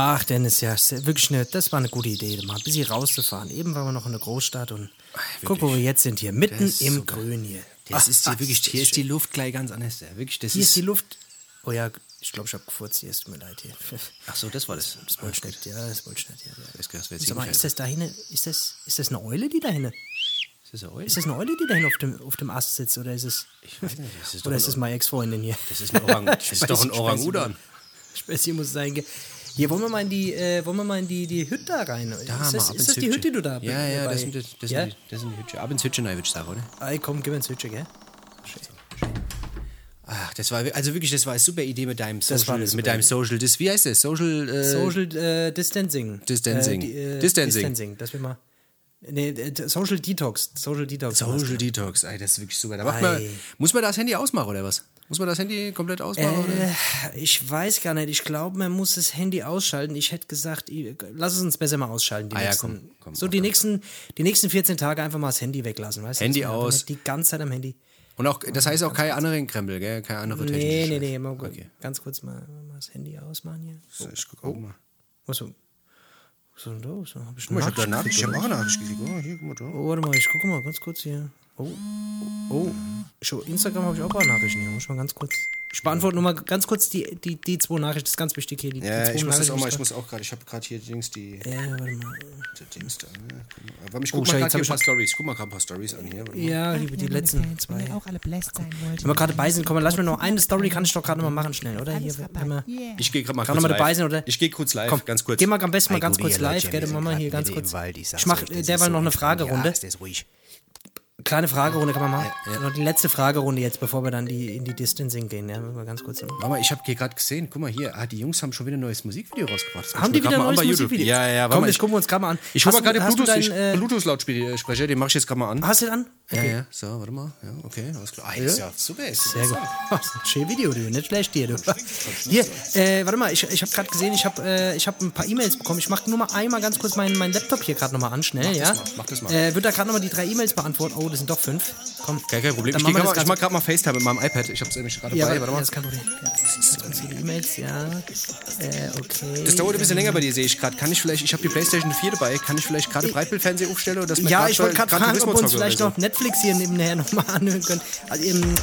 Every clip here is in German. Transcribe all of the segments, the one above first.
Ach, Dennis, ja, ist wirklich eine, das war eine gute Idee, mal ein bisschen rauszufahren. Eben waren wir noch in der Großstadt und guck, wo wir jetzt sind hier, mitten ist im super. Grün hier. Das Ach, ist hier ach, wirklich, ist hier ist die. Luft gleich ganz anders. Ja, wirklich, das Hier ist ist die Luft. Oh ja, ich glaube, ich habe gefurzt hier, es tut mir leid hier. Ach so, das war das. Das Wollschnitt, ja, das Wollschnitt, ja. ja. Das, das Sag mal, ist das da hinten, ist das, ist das eine Eule, die da hinten? Ist das eine Eule? Ist das eine Eule, die da hinten auf dem, auf dem Ast sitzt, oder ist es, Ich weiß nicht, das ist oder ist das meine Ex-Freundin hier? Das ist ein Orang, das ist doch ein Orang-Udan. Späßchen muss sein. gell? Hier wollen wir mal in die, äh, wollen wir mal in die, die Hütte da rein. Da ist mal das, ab ist ins das die. Hütte, die du da Ja, ja, das sind, das, das, ja? sind, die, das sind die Hütchen. Ab ins Hütchen, ich sagen, oder? Ey, komm, gib mir ins Hütchen, gell? Ach, das war, also wirklich, das war eine super Idee mit deinem Das war Social, mit deinem. Social, das, wie heißt das? Social, äh, Social äh, Distancing. Distancing. Äh, die, äh, Distancing. Distancing. Das will mal. Nee, äh, Social Detox. Social Detox. Social Detox, ey, das ist wirklich super. Da macht man, muss man das Handy ausmachen, oder was? Muss man das Handy komplett ausmachen? oder? Äh, ich weiß gar nicht. Ich glaube, man muss das Handy ausschalten. Ich hätte gesagt, ich- lass es uns besser mal ausschalten. Die Ah ja, nächsten, komm, komm, so die nächsten, die nächsten 14 Tage einfach mal das Handy weglassen. Weißt du? Handy aus. Die ganze Zeit am Handy. Und auch, das heißt auch keine anderen Krempel, gell? Keine andere Nee, technische nee, Scheiße. nee. Mal Okay. Ganz kurz mal, mal das Handy ausmachen hier. So, ich guck auch mal. Was ist denn da? So, hab ich Guck mal, ich hab da eine Nachricht, Nachricht ich hab auch eine Nachricht gekriegt. Oh, hier, guck mal da. Oh, warte mal, ich gucke mal ganz kurz hier. Oh, oh. Schon Instagram habe ich auch ein paar Nachrichten hier. Muss ich mal ganz kurz. Ich beantworte nur mal ganz kurz die, die, die zwei Nachrichten. Das ist ganz wichtig hier. Die, die Ja, zwei ich muss das auch mal, ich muss auch gerade, ich habe gerade hier Dings, die, Ja, warte mal. die Dings da? Guck mal. Aber ich Oh, guck mal Scheiße, gerade ein paar Stories. Guck mal gerade ein paar Stories an hier. mal. Ja, die, die letzten zwei. Wenn auch alle bläst sein wollt. Wenn wir gerade dabei sind, komm mal, lass mir noch eine Story, kann ich doch gerade noch mal machen, schnell, oder? Hier. Yeah. Ich gehe gerade mal Kann kurz mal dabei sein, oder? Ich gehe kurz live, komm, ganz kurz. Geh mal am besten mal ganz kurz live, gell? wir Dann sind machen wir grad hier ganz kurz. ich sag's Ich mach euch, das derweil ist noch eine Fragerunde. Ja, ist das ruhig. Kleine Fragerunde kann man machen. Noch die letzte Fragerunde jetzt, bevor wir dann die, in die Distancing gehen. Ja, mal ganz kurz. Warte mal, ich habe hier gerade gesehen, guck mal hier, ah, die Jungs haben schon wieder ein neues Musikvideo rausgebracht. Das Haben die wieder ein neues. Musikvideo? Ja, ja, warte Komm, mal, das ich, gucken wir uns gerade mal an. ich Hast gerade du- den hast du Bluetooth, dein, äh, Bluetooth-Lautsprecher, den mache ich jetzt gerade mal an. Hast du den an? Ja, ja, so, warte mal. Ja, okay, alles klar. Ah, das ist ja super. Ist Sehr gut. Das schönes Video, du. Nicht schlecht hier, du. Hier, äh, warte mal, ich, ich habe gerade gesehen, ich habe äh, ich hab ein paar E-Mails bekommen. Ich mache nur mal einmal ganz kurz meinen mein Laptop hier gerade nochmal an, schnell, ja? mal, mach das mal. Äh, wird da gerade nochmal die drei E-Mails beantworten. Oh, das sind doch fünf. Komm. Kein, kein Problem. Dann Ich, mal, ich mach gerade mal FaceTime mit meinem iPad. Ich hab's nämlich gerade Ja, dabei. warte, mal. ja, das ist kein Problem. Ja. Ganz viele E-Mails, ja. Äh, okay. Das dauert ein bisschen länger bei dir, sehe ich gerade. Kann ich vielleicht, ich habe die Playstation 4 dabei, kann ich vielleicht gerade Breitbildfernseher aufstellen? Oder dass wir Ja, ich wollte gerade fragen, ob wir uns vielleicht noch Netflix hier nebenher nochmal anhören können. Also, eben,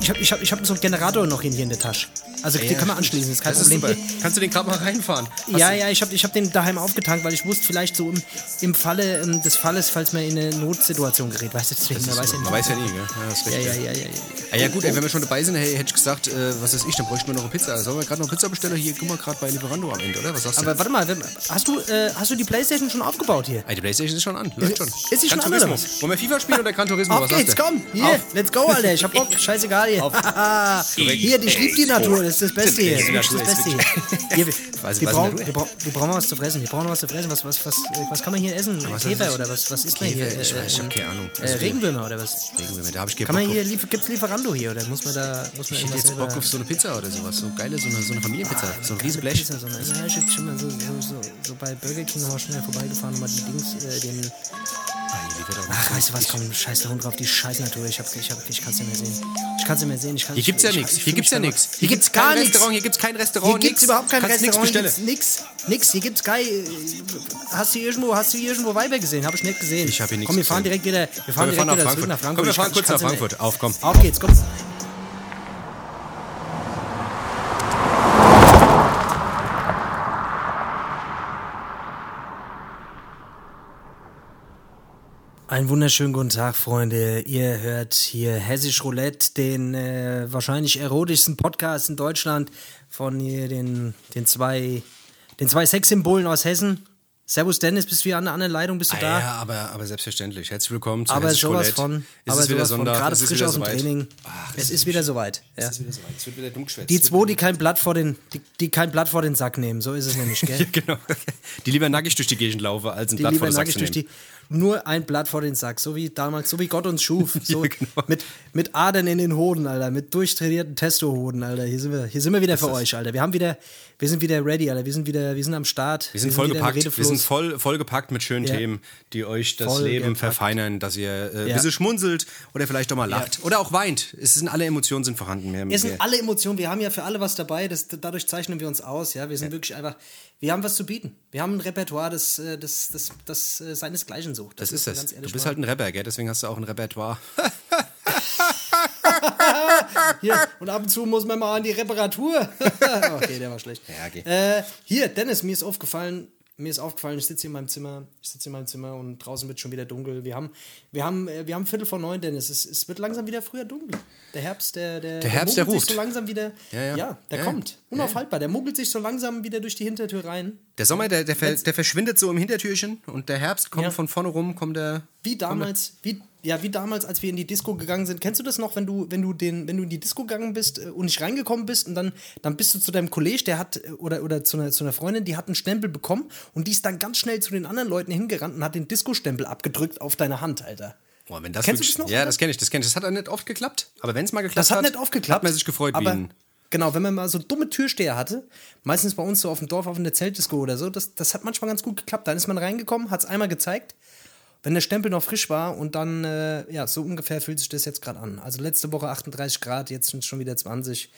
ich habe ich hab, ich hab so einen Generator noch hier in der Tasche. Also, den Ja, kann man anschließen, ist kein das Problem. Ist. Kannst du den gerade mal reinfahren? Hast ja, ja, ich habe ich hab den daheim aufgetankt, weil ich wusste, vielleicht so im, im Falle ähm, des Falles, falls man in eine Notsituation gerät. Weißt du, deswegen, man weiß ja Man weiß ja nie, das ist Ja, ja, ja, ja, ja. Ah, ja gut, wenn wir schon dabei sind, hey, hätte ich gesagt, äh, was weiß ich, dann bräuchten wir noch eine Pizza. Sollen wir gerade noch Pizza bestellen? Hier, guck mal, gerade bei Lieferando am Ende, oder? Was sagst du? Aber warte mal, hast du, äh, hast du die Playstation schon aufgebaut hier? Die Playstation ist schon an, läuft schon. ist sie schon an, oder was? Wollen wir FIFA spielen oder Gran Turismo? Auf geht's, komm! Hier, let's go, Alter. Ich hab Bock. Scheißegal hier. hier, ich lieb die Natur. Das ist das Beste hier. Das ist Natur das ist Beste hier. hier wir, brauchen, was zu fressen. Wir brauchen was zu fressen. Was, was, was, äh, was kann man hier essen? Käfer oder was, was isst man hier? Ich weiß, ich hab keine Ahnung. Regenwürmer oder was? Regenwürmer, da hab ich Kann man hier, lief, gibt's Lieferando hier oder muss man da, muss man Ich hätte jetzt Bock auf so eine Pizza oder sowas. So geile, so eine, so eine Familienpizza. So ein riesen Blech. Pizza, so eine, ja, ich schon mal so, so, so, so bei Burger King nochmal schnell vorbeigefahren und mal die Dings, äh, den, Ach, weißt du was, komm, scheiß der Hund drauf, die scheiß Natur. Ich, hab, ich, hab, ich kann's nicht mehr sehen. Ich kann's nicht mehr sehen. Ich kann's, Hier gibt's ja ich- nichts. ich Hier gibt's ja nichts. Hier gibt's gar kein nichts. Restaurant, hier gibt's kein Restaurant. Hier gibt's nix. überhaupt kein Kannst Restaurant, hier Nix bestellen. nix. Nix, hier gibt's kein... Hast du hier irgendwo, hast du hier irgendwo Weiber gesehen? Hab ich nicht gesehen. Ich hab hier nichts Komm, wir fahren gesehen. direkt wieder, wir fahren Komm, wir fahren direkt nach wieder nach Frankfurt. Komm, wir fahren kann- kurz nach. Frankfurt. Auf, komm. Auf geht's, komm. Einen wunderschönen guten Tag, Freunde. Ihr hört hier Hessisch Roulette, den äh, wahrscheinlich erotischsten Podcast in Deutschland von hier den, den zwei, den zwei Sexsymbolen aus Hessen. Servus Dennis, bist du hier an der anderen Leitung? Bist du Ah, da? ja, aber, aber selbstverständlich. Herzlich willkommen zu aber Hessisch sowas Roulette. von. Es aber ist wieder sowas von. Sonntag. Gerade es ist frisch aus dem soweit. Training. Ach, es ist wieder soweit. Ja. Es ist wieder soweit. Es wird wieder dumm geschwätzt. Die zwei, die kein Blatt vor den, die, die kein Blatt vor den Sack nehmen, so ist es nämlich, gell? genau. Die lieber nackig durch die Gegend laufen, als ein die Blatt vor den Sack zu durch nehmen. die nur ein Blatt vor den Sack, so wie damals, so wie Gott uns schuf, so Ja, genau. mit, mit Adern in den Hoden, Alter, mit durchtrainierten Testohoden, Alter. Hier sind wir, hier sind wir wieder für euch, Alter. Wir haben wieder, wir sind wieder ready, Alter. Wir sind wieder, wir sind am Start. Wir sind vollgepackt. Wir sind voll, vollgepackt mit schönen Ja. Themen, die euch das Voll Leben gepackt. verfeinern, dass ihr äh, ein Ja. bisschen schmunzelt oder vielleicht auch mal lacht. Oder auch weint. Es sind alle Emotionen sind vorhanden. Wir, Es wir, sind alle Emotionen, wir haben ja für alle was dabei, das, dadurch zeichnen wir uns aus, ja. Wir sind wirklich einfach, wir haben was zu bieten. Wir haben ein Repertoire, das, das, das, das, seinesgleichen sucht. das muss ist das. ganz Du bist mal- halt ein Rapper, gell? Deswegen hast du auch ein Repertoire. Hier, und ab und zu muss man mal an die Reparatur. okay, der war schlecht. Ja, okay. Äh, hier, Dennis, mir ist aufgefallen, mir ist aufgefallen, ich sitze hier in meinem Zimmer, ich sitze in meinem Zimmer und draußen wird schon wieder dunkel. Wir haben, wir haben, äh, wir haben Viertel vor neun, Dennis. Es, es wird langsam wieder früher dunkel. Der Herbst, der, der, Der Herbst, der muggelt ruft. sich so langsam wieder. Ja, ja. der Ja, kommt. Unaufhaltbar. Der muggelt sich so langsam wieder durch die Hintertür rein. Der Sommer, der, der, ver, der verschwindet so im Hintertürchen und der Herbst kommt Ja. von vorne rum, kommt der. Wie damals, wie, ja, wie damals, als wir in die Disco gegangen sind. Kennst du das noch, wenn du, wenn du den, wenn du in die Disco gegangen bist äh, und nicht reingekommen bist und dann, dann bist du zu deinem Kollege, der hat, äh, oder, oder zu einer, zu einer Freundin, die hat einen Stempel bekommen und die ist dann ganz schnell zu den anderen Leuten hingerannt und hat den Disco-Stempel abgedrückt auf deine Hand, Alter. Boah, wenn das Kennst du wirklich, das noch, Ja, das kenne ich, das kenne ich. Das hat auch nicht oft geklappt. Aber wenn es mal geklappt Das hat nicht aufgeklappt. hat man sich gefreut wie aber ein. Genau, wenn man mal so dumme Türsteher hatte, meistens bei uns so auf dem Dorf, auf einer Zeltdisco oder so, das, das hat manchmal ganz gut geklappt. Dann ist man reingekommen, hat es einmal gezeigt, wenn der Stempel noch frisch war und dann, äh, ja, so ungefähr fühlt sich das jetzt gerade an. Also letzte Woche 38 Grad, jetzt sind es schon wieder 20.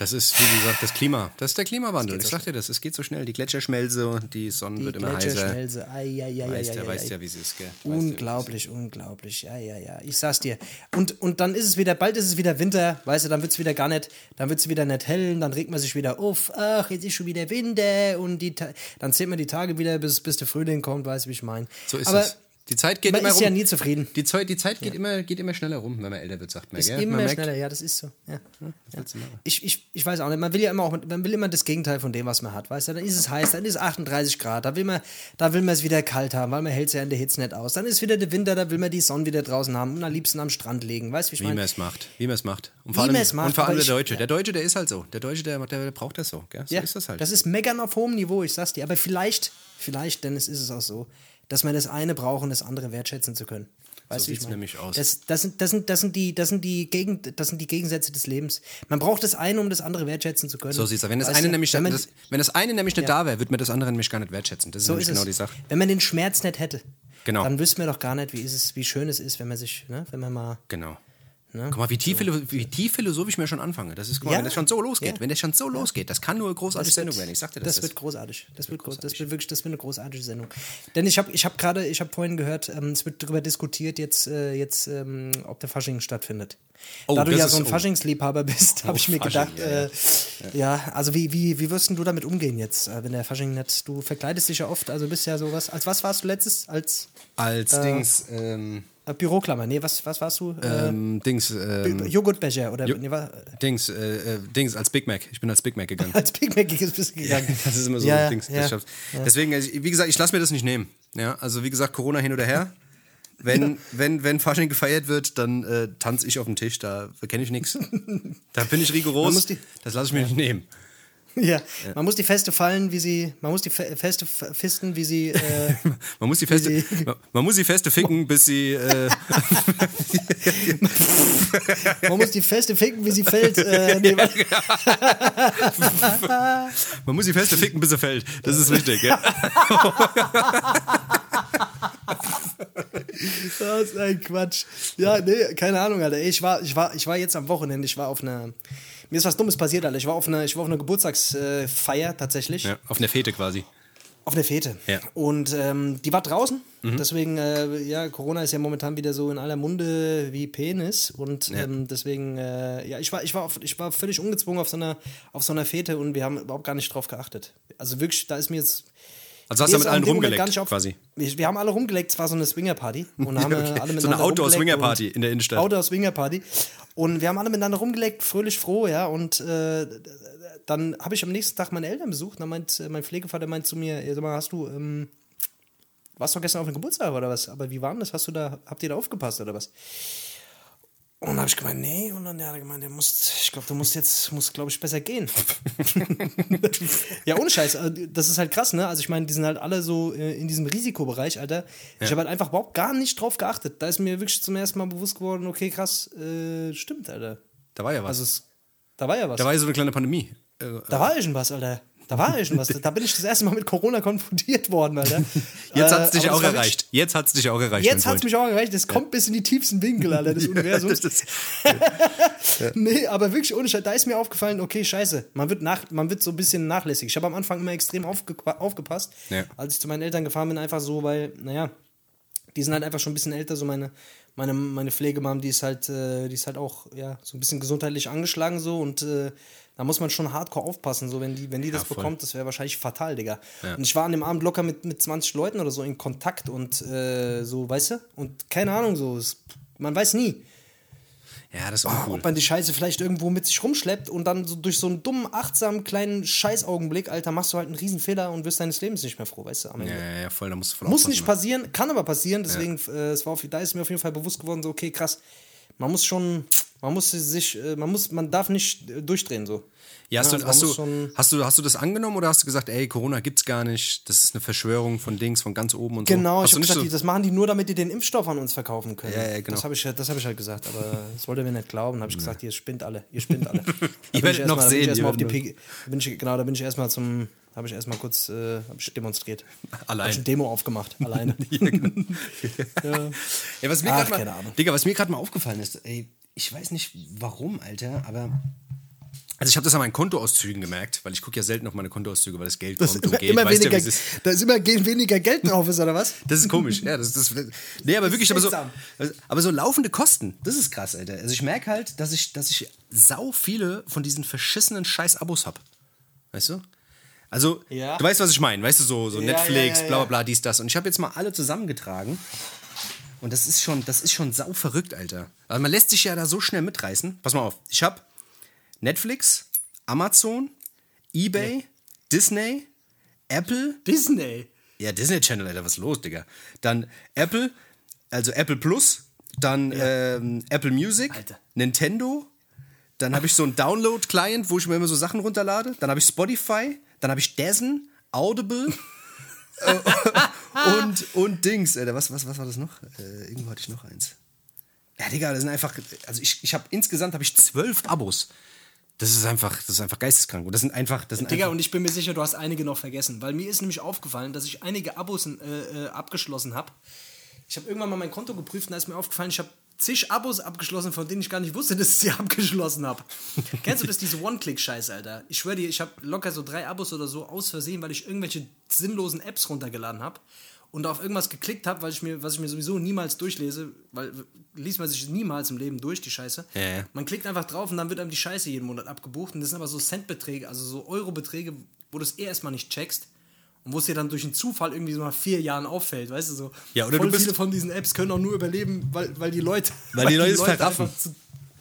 Das ist, wie gesagt, das Klima. Das ist der Klimawandel. Ich sag dir das, es geht so schnell. Die Gletscher schmelzen, die Sonne Die wird immer heißer. Gletscherschmelze, ei, ei, ei, ei, Weißt ei, weißt ei. ja, wie es ist, gell? Weißt ja. Unglaublich, unglaublich. Ja, ja, ja. Ich sag's dir. Und, und dann ist es wieder, bald ist es wieder Winter, weißt du, dann wird's wieder gar nicht, dann wird's wieder nicht hell, dann regt man sich wieder auf, ach, jetzt ist schon wieder Winter und die, dann zählt man die Tage wieder, bis, bis der Frühling kommt, weißt du, wie ich meine. So ist Aber es. Die Zeit geht man immer ist rum. ja nie zufrieden. Die Zeit, die Zeit geht, immer, geht immer schneller rum, wenn man älter wird, sagt man. Ist gell? immer man merkt, schneller, ja, das ist so. Ja. Ja. Ich, ich, ich weiß auch nicht, man will ja immer auch, man will immer das Gegenteil von dem, was man hat, weißt du? Dann ist es heiß, dann ist es 38 Grad, da will man, da will man es wieder kalt haben, weil man hält es ja in der Hitze nicht aus. Dann ist wieder der Winter, da will man die Sonne wieder draußen haben und am liebsten am Strand legen, weißt du, wie ich Wie man es macht. Wie man es macht. Und vor allem, macht, und vor allem der ich- Deutsche. ja. Der Deutsche, der ist halt so. Der Deutsche, der, der braucht das so. Gell? So Ja, ist das halt. Das ist meckern auf hohem Niveau, ich sag's dir. Aber vielleicht, vielleicht, Dennis, ist es auch so, dass wir das eine brauchen, das andere wertschätzen zu können. Weißt So sieht's meine? nämlich aus. Das, das, sind, das, sind, das, sind die, das, sind die Gegen, das sind die Gegensätze des Lebens. Man braucht das eine, um das andere wertschätzen zu können. so sieht's aus. Wenn das, Weißt eine du, nämlich, wenn man, das, wenn das eine nämlich nicht da wäre, würde man das andere nämlich gar nicht wertschätzen. Das ist so ist genau es. die Sache. Wenn man den Schmerz nicht hätte, Genau. dann wüssten wir doch gar nicht, wie, ist es, wie schön es ist, wenn man sich, ne, wenn man mal. Genau. Ne? Guck mal, wie tief, philo- wie tief philosophisch wir schon anfangen. Das ist, guck mal, Ja. wenn das schon so losgeht, Ja. wenn das schon so losgeht, das kann nur eine großartige Sendung werden. Ich sagte das. Das wird großartig. Das wird, groß, das wird wirklich, das wird eine großartige Sendung. Denn ich habe ich hab gerade, ich habe vorhin gehört, ähm, es wird darüber diskutiert jetzt, äh, jetzt ähm, ob der Fasching stattfindet. Oh, da du ja so ein oh. Faschingsliebhaber bist, habe ich mir Fasching, gedacht, ja, äh, ja, also wie, wie, wie wirst du damit umgehen jetzt, äh, wenn der Fasching nicht, du verkleidest dich ja oft, also bist ja sowas, als was warst du letztes? Als Als Dings, ähm, äh, Büroklammer, nee, was, was warst du? Äh, ähm, Dings, ähm, Joghurtbecher oder Jo- nee, Dings, äh, äh, Dings, als Big Mac. Ich bin als Big Mac gegangen. als Big Mac bist du gegangen. Das ist immer so Ja, Dings. ja, schaffst. Deswegen, also, wie gesagt, ich lasse mir das nicht nehmen. Ja, also wie gesagt, Corona hin oder her. Wenn, wenn, wenn Fasching gefeiert wird, dann äh, tanze ich auf dem Tisch, da kenne ich nichts. Da bin ich rigoros. Das lasse ich mir nicht nehmen. Ja, man muss die Feste fallen, wie sie, man muss die Fe Feste fisten, wie sie, äh, Man muss die Feste, sie- man, man muss die Feste ficken, bis sie. Äh, man muss die Feste ficken, wie sie fällt. Äh, nee, warte. man muss die Feste ficken, bis sie fällt. Das ist richtig. Ja. Das ist ein Quatsch. Ja, nee, keine Ahnung, Alter. Ich war, ich war, ich war jetzt am Wochenende, ich war auf einer. Mir ist was Dummes passiert, Alter. Ich war auf einer, ich war auf einer Geburtstagsfeier tatsächlich. Ja, auf einer Fete quasi. Auf der Fete. Ja. Und ähm, die war draußen. Deswegen, äh, ja, Corona ist ja momentan wieder so in aller Munde wie Penis. Und ähm, deswegen, äh, ja, ich war, ich, war auf, ich war völlig ungezwungen auf so, einer, auf so einer Fete und wir haben überhaupt gar nicht drauf geachtet. Also wirklich, da ist mir jetzt. Also hast du mit allen rumgeleckt, auf- quasi. Wir, wir haben alle rumgeleckt, es war so eine Swingerparty. Und haben Okay. äh, alle So eine Outdoor-Swinger-Party in der Innenstadt. Outdoor-Swinger-Party. Und wir haben alle miteinander rumgeleckt, fröhlich froh, ja. Und äh, dann habe ich am nächsten Tag meine Eltern besucht. Und dann meint äh, mein Pflegevater meint zu mir, "Ja, sag mal, hast du, ähm, warst doch gestern auf dem Geburtstag oder was? Aber wie war denn das? Hast du da, habt ihr da aufgepasst oder was? Und dann habe ich gemeint, nee. Und dann hat er gemeint, der muss, ich glaube, du musst jetzt, musst, glaube ich, besser gehen. ja, ohne Scheiß. also, Das ist halt krass, ne? Also ich meine, die sind halt alle so äh, in diesem Risikobereich, Alter. Ich habe halt einfach überhaupt gar nicht drauf geachtet. Da ist mir wirklich zum ersten Mal bewusst geworden, okay, krass, äh, stimmt, Alter. Da war ja was. Also es, da war ja was. da war ja so eine kleine Pandemie. Äh, Da war ja schon was, Alter. Da war ja schon was. Da bin ich das erste Mal mit Corona konfrontiert worden, Alter. Jetzt Äh, hat es dich aber auch erreicht. Jetzt hat es dich auch erreicht. Jetzt hat es mich auch erreicht. Das kommt bis in die tiefsten Winkel, Alter, des Universums. Das- Nee, aber wirklich ohne Scheiß. Da ist mir aufgefallen, okay, scheiße. Man wird, nach, man wird so ein bisschen nachlässig. Ich habe am Anfang immer extrem aufge aufgepasst, Ja. als ich zu meinen Eltern gefahren bin, einfach so, weil, naja, die sind halt einfach schon ein bisschen älter. So meine, meine, meine Pflegemam, die ist halt, äh, die ist halt auch, ja, so ein bisschen gesundheitlich angeschlagen so und äh, da muss man schon hardcore aufpassen, so wenn die, wenn die das voll. bekommt, das wäre wahrscheinlich fatal, Digga. Ja. Und ich war an dem Abend locker mit, mit 20 Leuten oder so in Kontakt und äh, so, weißt du? Und keine Ahnung, so, es, man weiß nie. ja, das ist Oh, uncool. ob man die Scheiße vielleicht irgendwo mit sich rumschleppt und dann so durch so einen dummen, achtsamen, kleinen Scheißaugenblick, Alter, machst du halt einen Riesenfehler und wirst deines Lebens nicht mehr froh, weißt du, am Ende. Ja, ja, ja, voll, da musst du voll Muss nicht ne? passieren, kann aber passieren, deswegen, äh, es war auf, da ist mir auf jeden Fall bewusst geworden, so, okay, krass, man muss schon, man muss sich, äh, man muss, man darf nicht äh, durchdrehen, so. Ja, hast, Ja, du, hast, du, hast, du, hast du das angenommen oder hast du gesagt, ey, Corona gibt's gar nicht, das ist eine Verschwörung von Dings, von ganz oben und so? Genau, ich habe gesagt, so, das machen die nur, damit die den Impfstoff an uns verkaufen können. Ja, ja, genau. Das habe ich, das hab ich halt gesagt, aber das wollte mir nicht glauben. habe ich gesagt, ihr spinnt alle, ihr spinnt alle. Bin werdet noch erstmal- da bin sehen, ich ihr auf die P bin ich, Genau, da bin ich erstmal zum, habe ich erstmal kurz äh, hab ich demonstriert. Allein. Habe ich ein Demo aufgemacht, alleine. ja, was mir Ach, grad mal, keine Ahnung. Digga, was mir gerade mal aufgefallen ist, ey, ich weiß nicht warum, Alter, aber. Also ich habe das an meinen Kontoauszügen gemerkt, weil ich gucke ja selten auf meine Kontoauszüge, weil das Geld kommt und geht. immer weißt du, weniger, es ist? da ist immer ge- weniger Geld drauf ist, oder was? Das ist komisch, ja. Das, das, nee, aber wirklich, aber so, aber so laufende Kosten, das ist krass, Alter. Also ich merke halt, dass ich, dass ich sau viele von diesen verschissenen Scheiß-Abos hab. Weißt du? Also, Ja. du weißt, was ich meine, weißt du, so, so Ja, Netflix, ja, bla bla bla, dies, das. Und ich habe jetzt mal alle zusammengetragen. Und das ist schon, das ist schon sau verrückt, Alter. Also man lässt sich ja da so schnell mitreißen. Pass mal auf, ich habe Netflix, Amazon, Ebay, Disney, Apple, Disney. ja, Disney Channel, Alter, was ist los, Digga? Dann Apple, also Apple Plus, dann ähm, Apple Music, Alter. Nintendo, dann habe ich so einen Download-Client, wo ich mir immer so Sachen runterlade, dann habe ich Spotify, dann habe ich Dazen, Audible und, und Dings, Alter, was, was, was war das noch? Äh, irgendwo hatte ich noch eins. Ja, Digga, das sind einfach, also ich, ich habe insgesamt habe ich zwölf Abos. Das ist einfach, das ist einfach geisteskrank. Und das sind einfach, das sind Digga, einfach, und ich bin mir sicher, du hast einige noch vergessen, weil mir ist nämlich aufgefallen, dass ich einige Abos äh, äh, abgeschlossen habe. Ich habe irgendwann mal mein Konto geprüft und da ist mir aufgefallen, ich habe zig Abos abgeschlossen, von denen ich gar nicht wusste, dass ich sie abgeschlossen habe. Kennst du das, diese One-Click-Scheiße, Alter? Ich schwöre dir, ich habe locker so drei Abos oder so aus Versehen, weil ich irgendwelche sinnlosen Apps runtergeladen habe und auf irgendwas geklickt habe, weil ich mir, was ich mir sowieso niemals durchlese, weil liest man sich niemals im Leben durch, die Scheiße. Ja, ja. Man klickt einfach drauf und dann wird einem die Scheiße jeden Monat abgebucht. Und das sind aber so Centbeträge, also so Eurobeträge, wo du es eh erstmal nicht checkst. Wo es dir dann durch einen Zufall irgendwie so nach vier Jahren auffällt, weißt du so. Ja, oder voll du bist- viele von diesen Apps können auch nur überleben, weil, weil die Leute. Weil die Leute es verraffen. Einfach, zu,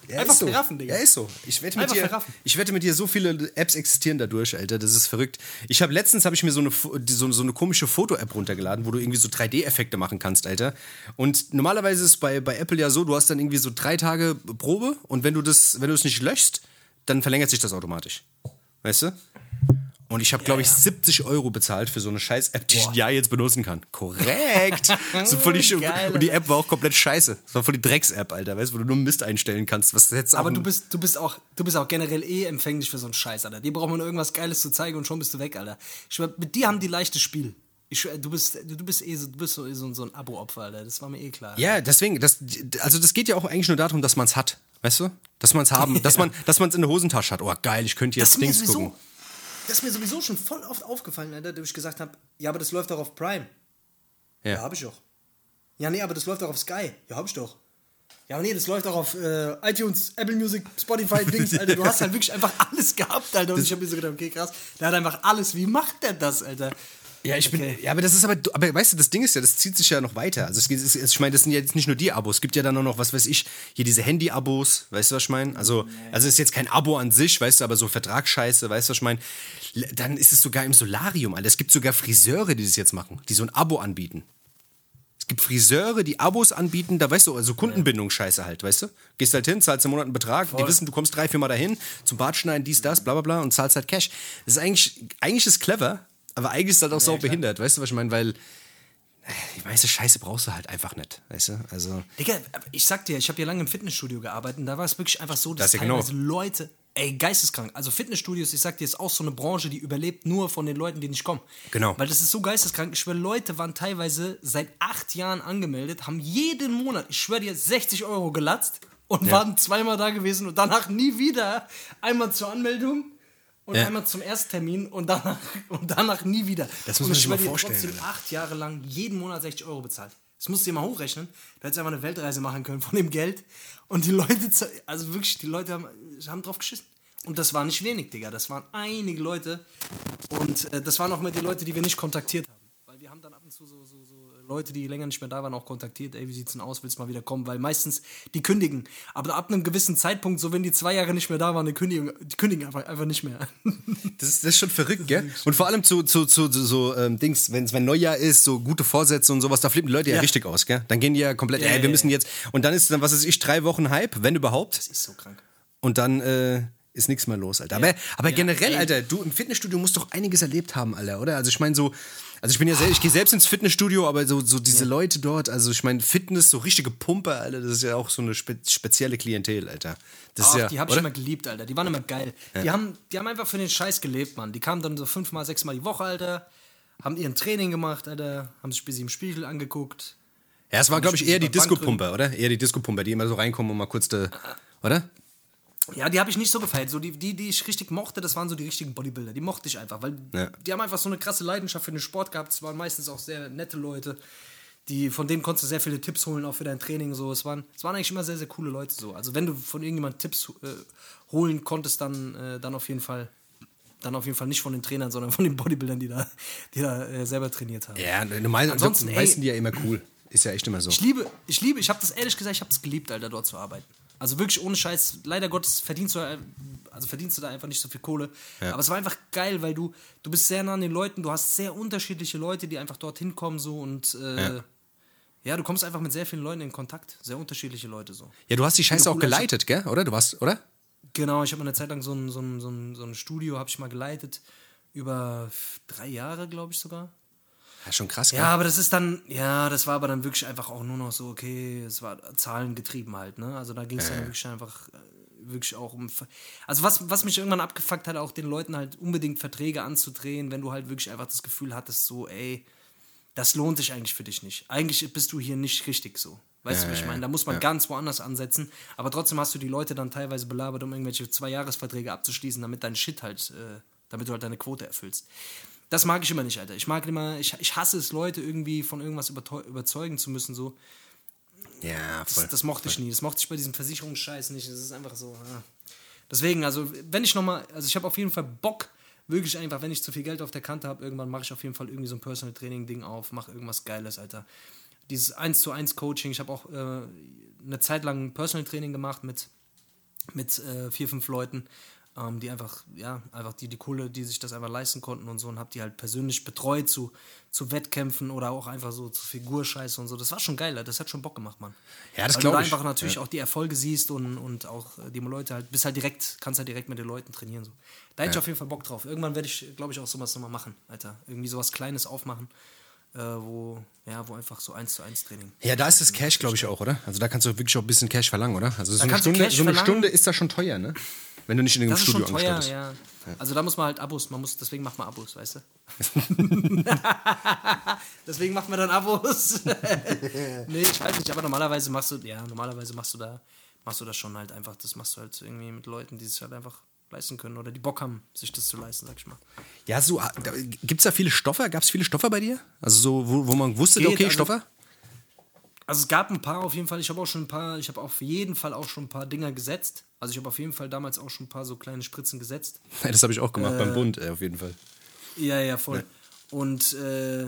Ja, einfach so. verraffen, Digga. Ja, ist so. Ich wette mit Einfach dir, verraffen. ich wette mit dir, so viele Apps existieren dadurch, Alter. Das ist verrückt. Ich habe letztens habe ich mir so eine die- so, so eine komische Foto-App runtergeladen, wo du irgendwie so 3D-Effekte machen kannst, Alter. Und normalerweise ist es bei, bei Apple ja so, du hast dann irgendwie so drei Tage Probe und wenn du das, wenn du es nicht löschst, dann verlängert sich das automatisch. Weißt du? Und ich habe, glaube ich, 70 Euro bezahlt für so eine Scheiß-App, die ich ein Jahr jetzt benutzen kann. Korrekt. so voll die, und die App war auch komplett scheiße. Das war voll die Drecks-App, Alter, weißt du, wo du nur Mist einstellen kannst. Was jetzt Aber du bist, du, bist auch, du bist auch generell eh empfänglich für so einen Scheiß, Alter. Die brauchen nur irgendwas Geiles zu zeigen und schon bist du weg, Alter. Ich mit dir haben die leichtes Spiel. Ich, du bist, du bist eh so, du bist so, so, so ein Abo-Opfer, Alter. Das war mir eh klar. Ja, deswegen, das, also das geht ja auch eigentlich nur darum, dass man es hat. Weißt du? Dass man es haben, dass man dass man es in der Hosentasche hat. Oh, geil, ich könnte das jetzt mir Dings gucken. Das ist mir sowieso schon voll oft aufgefallen, Alter, dass ich gesagt habe, ja, aber das läuft doch auf Prime. Ja, Ja. hab ich doch. Ja, nee, aber das läuft doch auf Sky. Ja, hab ich doch. Ja, aber nee, das läuft auch auf äh, iTunes, Apple Music, Spotify, Dings, Alter. Du hast halt wirklich einfach alles gehabt, Alter. Und ich hab mir so gedacht, okay, krass. Der hat einfach alles. Wie macht der das, Alter? Ja, ich bin, Okay. ja, aber das ist aber, aber weißt du, das Ding ist ja, das zieht sich ja noch weiter. Also es, es, ich meine, das sind ja jetzt nicht nur die Abos, es gibt ja dann auch noch, was weiß ich, hier diese Handy-Abos, weißt du, was ich meine? Also, also es ist jetzt kein Abo an sich, weißt du, aber so Vertragsscheiße, weißt du, was ich meine? Dann ist es sogar im Solarium, Alter. Es gibt sogar Friseure, die das jetzt machen, die so ein Abo anbieten. Es gibt Friseure, die Abos anbieten, da weißt du, also Kundenbindungsscheiße halt, weißt du? Gehst halt hin, zahlst im Monat einen Betrag, die wissen, du kommst drei, vier Mal dahin, zum Bart schneiden, dies, das, bla bla bla und zahlst halt Cash. Das ist eigentlich, eigentlich ist clever, aber eigentlich ist das auch so behindert, weißt du, was ich meine? Weil äh, die meiste Scheiße brauchst du halt einfach nicht, weißt du? Also, Digga, ich sag dir, ich habe ja lange im Fitnessstudio gearbeitet und da war es wirklich einfach so, dass Das ja genau. teilweise Leute, ey, geisteskrank. Also Fitnessstudios, ich sag dir, ist auch so eine Branche, die überlebt nur von den Leuten, die nicht kommen. Genau. Weil das ist so geisteskrank. Ich schwöre, Leute waren teilweise seit acht Jahren angemeldet, haben jeden Monat, ich schwöre dir, 60 Euro gelatzt und waren zweimal da gewesen und danach nie wieder. Einmal zur Anmeldung. Und Ja. einmal zum Ersttermin und danach, und danach nie wieder. Das muss man ich sich mal schwöre dir, vorstellen, trotzdem acht Jahre lang jeden Monat 60 Euro bezahlt. Das musst du dir mal hochrechnen. Du hättest einfach eine Weltreise machen können von dem Geld. Und die Leute, also wirklich, die Leute haben, haben drauf geschissen. Und das war nicht wenig, Digga. Das waren einige Leute. Und äh, das waren auch mal die Leute, die wir nicht kontaktiert haben. Weil wir haben dann ab und zu so, so Leute, die länger nicht mehr da waren, auch kontaktiert. Ey, wie sieht's denn aus? Willst du mal wieder kommen? Weil meistens die kündigen. Aber ab einem gewissen Zeitpunkt, so wenn die zwei Jahre nicht mehr da waren, die kündigen, die kündigen einfach, einfach nicht mehr. das ist, das ist schon verrückt, gell? Und vor allem zu, zu, zu, zu so ähm, Dings, wenn es wenn Neujahr ist, so gute Vorsätze und sowas, da flippen die Leute ja, Ja. richtig aus, gell? Dann gehen die ja komplett, Ja, ey, wir ja. müssen jetzt, und dann ist dann, was weiß ich, drei Wochen Hype, wenn überhaupt. Das ist so krank. Und dann äh, ist nichts mehr los, Alter. Aber, aber generell. Alter, du im Fitnessstudio musst doch einiges erlebt haben, Alter, oder? Also ich meine so, also ich bin ja selbst, ich gehe selbst ins Fitnessstudio, aber so, so diese Leute dort, also ich meine Fitness, so richtige Pumpe, Alter, das ist ja auch so eine spe spezielle Klientel, Alter. Das Ach, ist ja, die habe ich immer geliebt, Alter. Die waren immer geil. Die, haben, die haben einfach für den Scheiß gelebt, Mann. Die kamen dann so fünfmal, sechsmal die Woche, Alter. Haben ihren Training gemacht, Alter. Haben sich bis sie im Spiegel angeguckt. Ja, es war, glaube ich, eher die Disco-Pumper, oder? Eher die Disco-Pumper, die immer so reinkommen und mal kurz, de, oder? Ja, die habe ich nicht so gefeiert. So die, die, die ich richtig mochte, das waren so die richtigen Bodybuilder. Die mochte ich einfach, weil Ja. die haben einfach so eine krasse Leidenschaft für den Sport gehabt. Es waren meistens auch sehr nette Leute. Die, von denen konntest du sehr viele Tipps holen, auch für dein Training. So. Es, waren, es waren eigentlich immer sehr, sehr coole Leute. So. Also wenn du von irgendjemandem Tipps äh, holen konntest, dann, äh, dann auf jeden Fall. Dann auf jeden Fall nicht von den Trainern, sondern von den Bodybuildern, die da, die da äh, selber trainiert haben. Ja, normal, Ansonsten, ey- die ja immer cool. Ist ja echt immer so. Ich liebe, ich liebe, ich habe das ehrlich gesagt, ich habe es geliebt, Alter, dort zu arbeiten. Also wirklich ohne Scheiß, leider Gottes verdienst du, also verdienst du da einfach nicht so viel Kohle. Aber es war einfach geil, weil du, du bist sehr nah an den Leuten, du hast sehr unterschiedliche Leute, die einfach dorthin kommen so und äh, ja. Ja. du kommst einfach mit sehr vielen Leuten in Kontakt, sehr unterschiedliche Leute so. Ja, du hast die Scheiße auch geleitet, gell? Oder? Du warst, oder? Genau, ich habe eine Zeit lang so ein, so ein, so ein, so ein Studio, habe ich mal geleitet, über drei Jahre, glaube ich sogar. Ja, schon krass, gell? Ja, aber das ist dann, ja, das war aber dann wirklich einfach auch nur noch so, okay, es war zahlengetrieben halt, ne? Also da ging es dann wirklich einfach äh, wirklich auch um. Also was, was mich irgendwann abgefuckt hat, auch den Leuten halt unbedingt Verträge anzudrehen, wenn du halt wirklich einfach das Gefühl hattest, so, ey, das lohnt sich eigentlich für dich nicht. Eigentlich bist du hier nicht richtig so. Weißt du, was ich meine? Da muss man ganz woanders ansetzen, aber trotzdem hast du die Leute dann teilweise belabert, um irgendwelche Zwei-Jahres-Verträge abzuschließen, damit dein Shit halt, äh, damit du halt deine Quote erfüllst. Das mag ich immer nicht, Alter. Ich mag immer, ich, ich hasse es, Leute irgendwie von irgendwas überzeugen zu müssen, so. Ja, voll. Das, das mochte ich nie. Das mochte ich bei diesem Versicherungsscheiß nicht. Das ist einfach so. Ja. Deswegen, also, wenn ich nochmal, also ich habe auf jeden Fall Bock, wirklich einfach, wenn ich zu viel Geld auf der Kante habe, irgendwann mache ich auf jeden Fall irgendwie so ein Personal Training Ding auf, mache irgendwas Geiles, Alter. Dieses 1 zu 1 Coaching, ich habe auch äh, eine Zeit lang Personal Training gemacht mit, mit äh, vier, fünf Leuten, ähm, die einfach, ja, einfach die, die Kohle, die sich das einfach leisten konnten und so und habe die halt persönlich betreut zu, zu Wettkämpfen oder auch einfach so zu Figurscheiße und so. Das war schon geil, das hat schon Bock gemacht, Mann. Ja, das Weil glaub du da ich. einfach natürlich auch die Erfolge siehst und, und auch äh, die Leute halt, bist halt direkt, kannst halt direkt mit den Leuten trainieren. So. Da hätte ich auf jeden Fall Bock drauf. Irgendwann werde ich, glaube ich, auch sowas nochmal machen, Alter. Irgendwie sowas Kleines aufmachen, äh, wo, ja, wo einfach so eins zu eins Training. Ja, da ist das Cash, glaube ich, auch, oder? Also da kannst du wirklich auch ein bisschen Cash verlangen, oder? Also so, eine Stunde, so eine. Stunde ist da schon teuer, ne? Wenn du nicht in dem Das ist Studio schon teuer, angestellt bist. ja. Also da muss man halt Abos, man muss, deswegen macht man Abos, weißt du? deswegen macht man dann Abos. nee, ich weiß nicht, aber normalerweise machst du, ja, normalerweise machst du da, machst du das schon halt einfach, das machst du halt irgendwie mit Leuten, die es halt einfach leisten können oder die Bock haben, sich das zu leisten, sag ich mal. Ja, so, gibt es da viele Stoffer? Gab es viele Stoffer bei dir? Also so, wo, wo man wusste, Geht, okay, also- Stoffer? Also es gab ein paar auf jeden Fall. Ich habe auch schon ein paar, ich habe auf jeden Fall auch schon ein paar Dinger gesetzt. Also ich habe auf jeden Fall damals auch schon ein paar so kleine Spritzen gesetzt. Ja, das habe ich auch gemacht, Äh, beim Bund, auf jeden Fall. Ja, ja, voll. Und äh,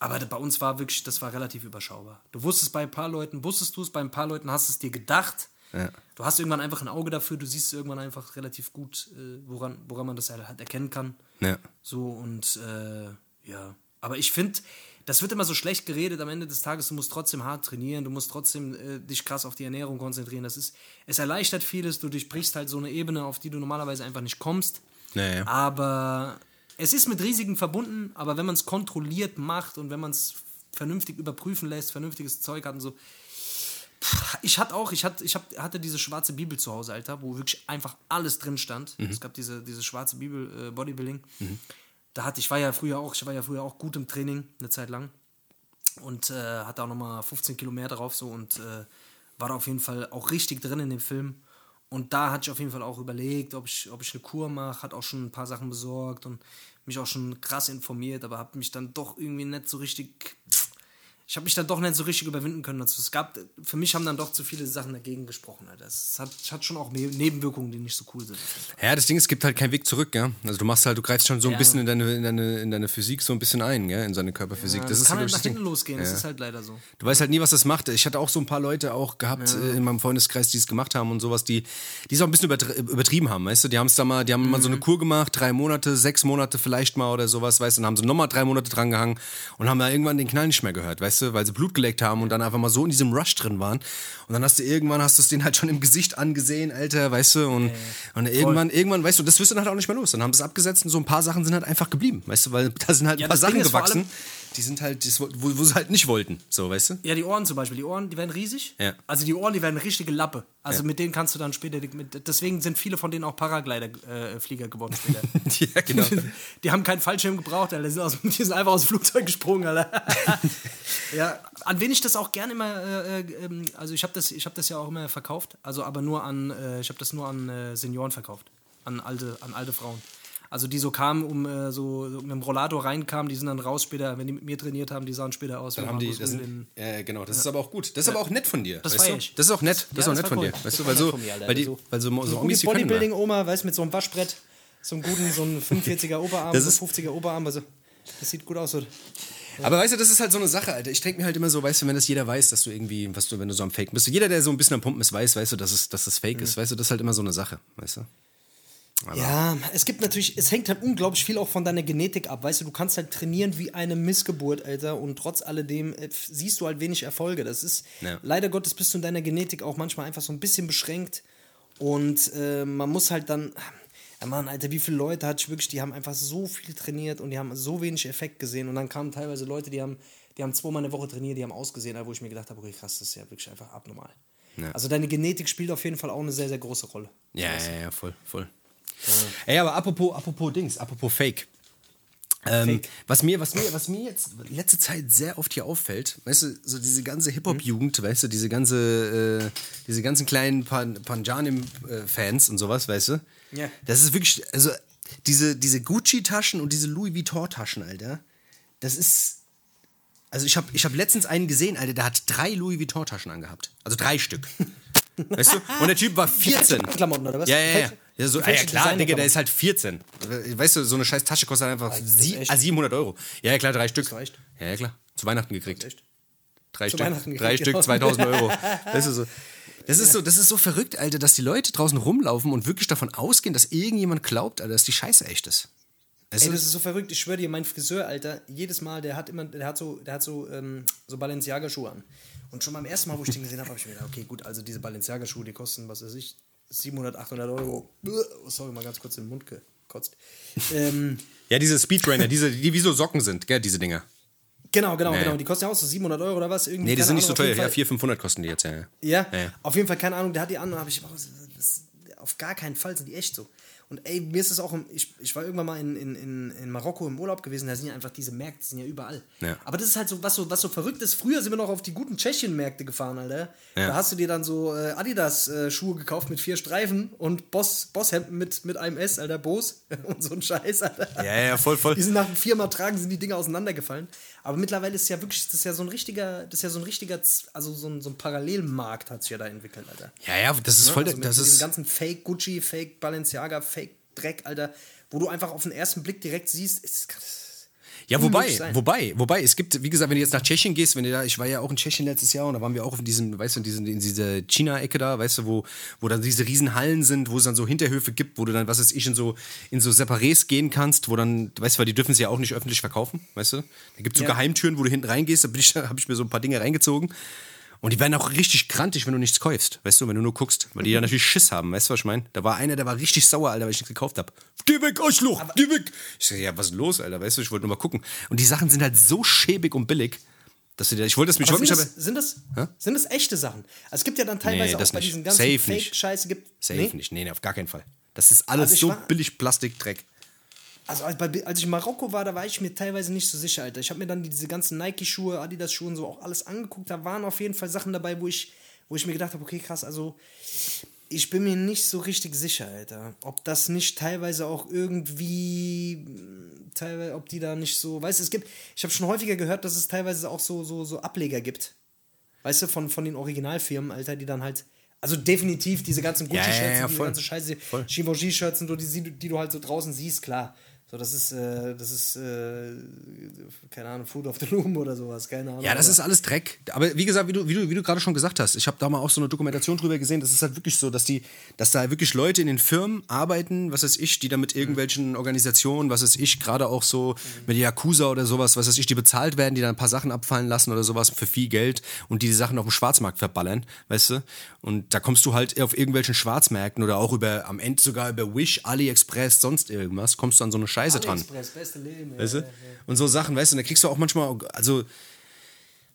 aber bei uns war wirklich, das war relativ überschaubar. Du wusstest bei ein paar Leuten, wusstest du es, bei ein paar Leuten hast es dir gedacht. Ja. Du hast irgendwann einfach ein Auge dafür, du siehst irgendwann einfach relativ gut, äh, woran, woran man das halt erkennen kann. Ja. So und äh, ja. Aber ich finde, das wird immer so schlecht geredet am Ende des Tages. Du musst trotzdem hart trainieren, du musst trotzdem äh, dich krass auf die Ernährung konzentrieren. Das ist, es erleichtert vieles, du durchbrichst halt so eine Ebene, auf die du normalerweise einfach nicht kommst. Ja, ja. Aber es ist mit Risiken verbunden, aber wenn man es kontrolliert macht und wenn man es vernünftig überprüfen lässt, vernünftiges Zeug hat und so. Ich hatte auch, ich, hatte, ich hab, hatte diese schwarze Bibel zu Hause, Alter, wo wirklich einfach alles drin stand. Mhm. Es gab diese, diese schwarze Bibel äh, Bodybuilding. Da hatte ich war ja früher auch, ich war ja früher auch gut im Training, eine Zeit lang. Und äh, hatte auch nochmal 15 Kilo mehr drauf so und äh, war da auf jeden Fall auch richtig drin in dem Film. Und da hatte ich auf jeden Fall auch überlegt, ob ich, ob ich eine Kur mache, hat auch schon ein paar Sachen besorgt und mich auch schon krass informiert, aber habe mich dann doch irgendwie nicht so richtig. Ich habe mich dann doch nicht so richtig überwinden können dazu. Es gab, für mich haben dann doch zu viele Sachen dagegen gesprochen. Alter. Es hat, hat schon auch Ne- Nebenwirkungen, die nicht so cool sind. Ja, das Ding ist, es gibt halt keinen Weg zurück, ja. Also du machst halt, du greifst schon so ein Ja. bisschen in deine, in deine, in deine Physik so ein bisschen ein, gell, in seine Körperphysik. Ja, das das ist kann halt halt das nach hinten losgehen, das Ja. ist halt leider so. Du weißt halt nie, was das macht. Ich hatte auch so ein paar Leute auch gehabt äh, in meinem Freundeskreis, die es gemacht haben und sowas, die die es auch ein bisschen übertri übertrieben haben, weißt du? Die haben es da mal, die haben mal so Mhm. eine Kur gemacht, drei Monate, sechs Monate vielleicht mal oder sowas, weißt du? Und haben sie nochmal drei Monate dran gehangen und haben da irgendwann den Knall nicht mehr gehört, weißt du? Weil sie Blut geleckt haben und dann einfach mal so in diesem Rush drin waren. Und dann hast du irgendwann, hast du es denen halt schon im Gesicht angesehen, Alter, weißt du? Und, und irgendwann, irgendwann, weißt du, das wirst du dann halt auch nicht mehr los. Dann haben sie es abgesetzt und so ein paar Sachen sind halt einfach geblieben, weißt du? Weil da sind halt ein Ja, paar das Ding Sachen gewachsen, allem- die sind halt, das, wo, wo sie halt nicht wollten, so, weißt du? Ja, die Ohren zum Beispiel. Die Ohren, die werden riesig. Ja. Also die Ohren, die werden eine richtige Lappe. Also mit denen kannst du dann später. Mit, deswegen sind viele von denen auch Paraglider-Flieger geworden später. ja, genau. die haben keinen Fallschirm gebraucht, Alter. Die sind, aus, die sind einfach aus dem Flugzeug gesprungen, Alter. ja, an wen ich das auch gerne immer. Äh, äh, ähm, also ich habe das, ich hab das ja auch immer verkauft. Also aber nur an. Äh, ich habe das nur an äh, Senioren verkauft. An alte, an alte Frauen. Also die so kamen, um äh, so, so mit dem Rollator reinkamen, die sind dann raus später, wenn die mit mir trainiert haben, die sahen später aus. Dann wie haben die, das sind, in- ja, genau, das ist aber auch gut. Das ist aber auch nett von dir. Das weißt du? ich. Das ist auch nett, das ist Ja, auch das nett von cool. dir. Weißt du, war weil so, mir, weil die, weil so, so, So. Bodybuilding-Oma, weißt du, mit so einem Waschbrett, so einem guten, so einem 45er Oberarm, Das so ist- 50er Oberarm, also das sieht gut aus. Aber weißt du, das ist halt so eine Sache, Alter. Ich denke mir halt immer so, weißt du, wenn das jeder weiß, dass du irgendwie, was du, wenn du so am Fake bist. Jeder, der so ein bisschen am Pumpen ist, weiß, weißt du, dass es, dass es Fake ist. Weißt du, das ist halt immer so eine Sache, weißt du? Ja, es gibt natürlich, es hängt halt unglaublich viel auch von deiner Genetik ab, weißt du, du kannst halt trainieren wie eine Missgeburt, Alter, und trotz alledem äh, siehst du halt wenig Erfolge. Das ist, Ja. leider Gottes bist du in deiner Genetik auch manchmal einfach so ein bisschen beschränkt und äh, man muss halt dann, ja Mann, Alter, wie viele Leute hatte ich wirklich, die haben einfach so viel trainiert und die haben so wenig Effekt gesehen und dann kamen teilweise Leute, die haben, die haben zweimal eine Woche trainiert, die haben ausgesehen, wo ich mir gedacht habe, okay, krass, das ist ja wirklich einfach abnormal. Ja. Also deine Genetik spielt auf jeden Fall auch eine sehr, sehr große Rolle. Ja, ja, ja, voll, voll. Ey, aber apropos, apropos Dings, apropos Fake. Ähm. Was, mir, was, mir, was mir jetzt letzte Zeit sehr oft hier auffällt, weißt du, so diese ganze Hip-Hop-Jugend, weißt du, diese ganze, äh, diese ganzen kleinen Pan Panjanim-Fans und sowas, weißt du? Ja. Das ist wirklich, also diese, diese Gucci-Taschen und diese Louis Vuitton-Taschen, Alter, das ist, also ich habe ich hab letztens einen gesehen, Alter, der hat drei Louis Vuitton-Taschen angehabt. Also drei Stück. Weißt du? Und der Typ war 14. Klamotten, oder was? Ja, ja, ja. Ja, so, ah, ja klar, Digga, der ist halt 14. Weißt du, so eine scheiß Tasche kostet einfach das sie, echt? ah, 700 Euro. Ja, klar, drei Stück. reicht. Ja, ja, klar. Zu Weihnachten gekriegt. Echt? Drei Zu Stück. Weihnachten drei gekriegt, Stück, genau. 2000 Euro. Weißt du, so. Das ist, so, das ist so verrückt, Alter, dass die Leute draußen rumlaufen und wirklich davon ausgehen, dass irgendjemand glaubt, Alter, dass die Scheiße echt ist. Weißt Ey, das ist so verrückt. Ich schwöre dir, mein Friseur, Alter, jedes Mal, der hat immer, der hat so, der hat so, ähm, so Balenciaga-Schuhe an. Und schon beim ersten Mal, wo ich den gesehen habe, habe ich mir gedacht, okay, gut, also diese Balenciaga-Schuhe, die kosten, was weiß ich, 700, 800 Euro. Sorry, mal ganz kurz in den Mund gekotzt. ähm, ja, diese Speedtrainer, diese, die wie so Socken sind, gell, diese Dinger. genau, genau, Nee. genau. Die kosten ja auch so 700 Euro oder was? Irgendwie, Nee, die sind nicht so Ahnung, teuer. Ja, Fall. 400, 500 kosten die jetzt, ja. ja. Ja, Ja, ja. auf jeden Fall, keine Ahnung, der hat die an und habe ich, oh, auf gar keinen Fall sind die echt so. Und ey, mir ist es auch, ich, ich war irgendwann mal in, in, in, Marokko im Urlaub gewesen, da sind ja einfach diese Märkte, die sind ja überall. Ja. Aber das ist halt so, was so, was so verrückt ist. Früher sind wir noch auf die guten Tschechien-Märkte gefahren, Alter. Ja. Da hast du dir dann so äh, Adidas-Schuhe gekauft mit vier Streifen und Boss, Bosshemden mit, mit einem S, Alter, Bos und so ein Scheiß, Alter. Ja, ja, voll, voll. Die sind nach viermal tragen, sind die Dinger auseinandergefallen. Aber mittlerweile ist ja wirklich, das ist ja so ein richtiger, das ist ja so ein richtiger, also so ein, so ein Parallelmarkt hat sich ja da entwickelt, Alter. Ja, ja, das ist Ne? voll, also mit das ist, ganzen Fake Gucci, Fake Balenciaga, Fake Dreck, Alter, wo du einfach auf den ersten Blick direkt siehst, ist Ja, wobei, wobei, wobei, es gibt, wie gesagt, wenn du jetzt nach Tschechien gehst, wenn du da, ich war ja auch in Tschechien letztes Jahr und da waren wir auch in diesem, weißt du, in, diesen, in dieser China-Ecke da, weißt du, wo, wo dann diese riesen Hallen sind, wo es dann so Hinterhöfe gibt, wo du dann, was weiß ich, in so, in so Separés gehen kannst, wo dann, weißt du, weil die dürfen sie ja auch nicht öffentlich verkaufen, weißt du? Da gibt es so Ja. Geheimtüren, wo du hinten reingehst, da ich, habe ich mir so ein paar Dinge reingezogen. Und die werden auch richtig krantig, wenn du nichts kaufst, weißt du, wenn du nur guckst, weil die ja natürlich Schiss haben, weißt du, was ich meine? Da war einer, der war richtig sauer, Alter, weil ich nichts gekauft habe. Geh weg, Arschloch, geh weg! Ich sag, ja, was ist los, Alter, weißt du, ich wollte nur mal gucken. Und die Sachen sind halt so schäbig und billig, dass du dir, ich wollte das mich Aber wirklich, sind, das, sind, das, sind das echte Sachen? Also es gibt ja dann teilweise Nee, auch bei nicht. diesen ganzen. Fake-Scheiße gibt. safe Nee? nicht, nee, nee, auf gar keinen Fall. Das ist alles Also ich so war- billig Plastikdreck. Also als, ich in Marokko war, da war ich mir teilweise nicht so sicher, Alter. Ich habe mir dann diese ganzen Nike-Schuhe, Adidas-Schuhe und so auch alles angeguckt. Da waren auf jeden Fall Sachen dabei, wo ich, wo ich mir gedacht habe, okay, krass, also ich bin mir nicht so richtig sicher, Alter. Ob das nicht teilweise auch irgendwie, mh, teilweise, ob die da nicht so, weißt du, es gibt, ich habe schon häufiger gehört, dass es teilweise auch so, so, so Ableger gibt. Weißt du, von, von den Originalfirmen, Alter, die dann halt, also definitiv diese ganzen Ja, ja, Gucci-Shirts, ja, diese ganze Scheiße. Givenchy-Shirts und so, die, die du halt so draußen siehst, klar. So, das ist, äh, das ist, äh, keine Ahnung, Food of the Loom oder sowas, keine Ahnung. Ja, das ist alles Dreck. Aber wie gesagt, wie du, wie du, wie du gerade schon gesagt hast, ich habe da mal auch so eine Dokumentation drüber gesehen, das ist halt wirklich so, dass die, dass da wirklich Leute in den Firmen arbeiten, was weiß ich, die da mit irgendwelchen Organisationen, was weiß ich, gerade auch so mit Yakuza oder sowas, was weiß ich, die bezahlt werden, die dann ein paar Sachen abfallen lassen oder sowas für viel Geld und die die Sachen auf dem Schwarzmarkt verballern, weißt du? Und da kommst du halt auf irgendwelchen Schwarzmärkten oder auch über, am Ende sogar über Wish, AliExpress, sonst irgendwas, kommst du an so eine Scheiße dran. AliExpress, beste Leben. Weißt ja, du? ja, ja. Und so Sachen, weißt du, und da kriegst du auch manchmal, also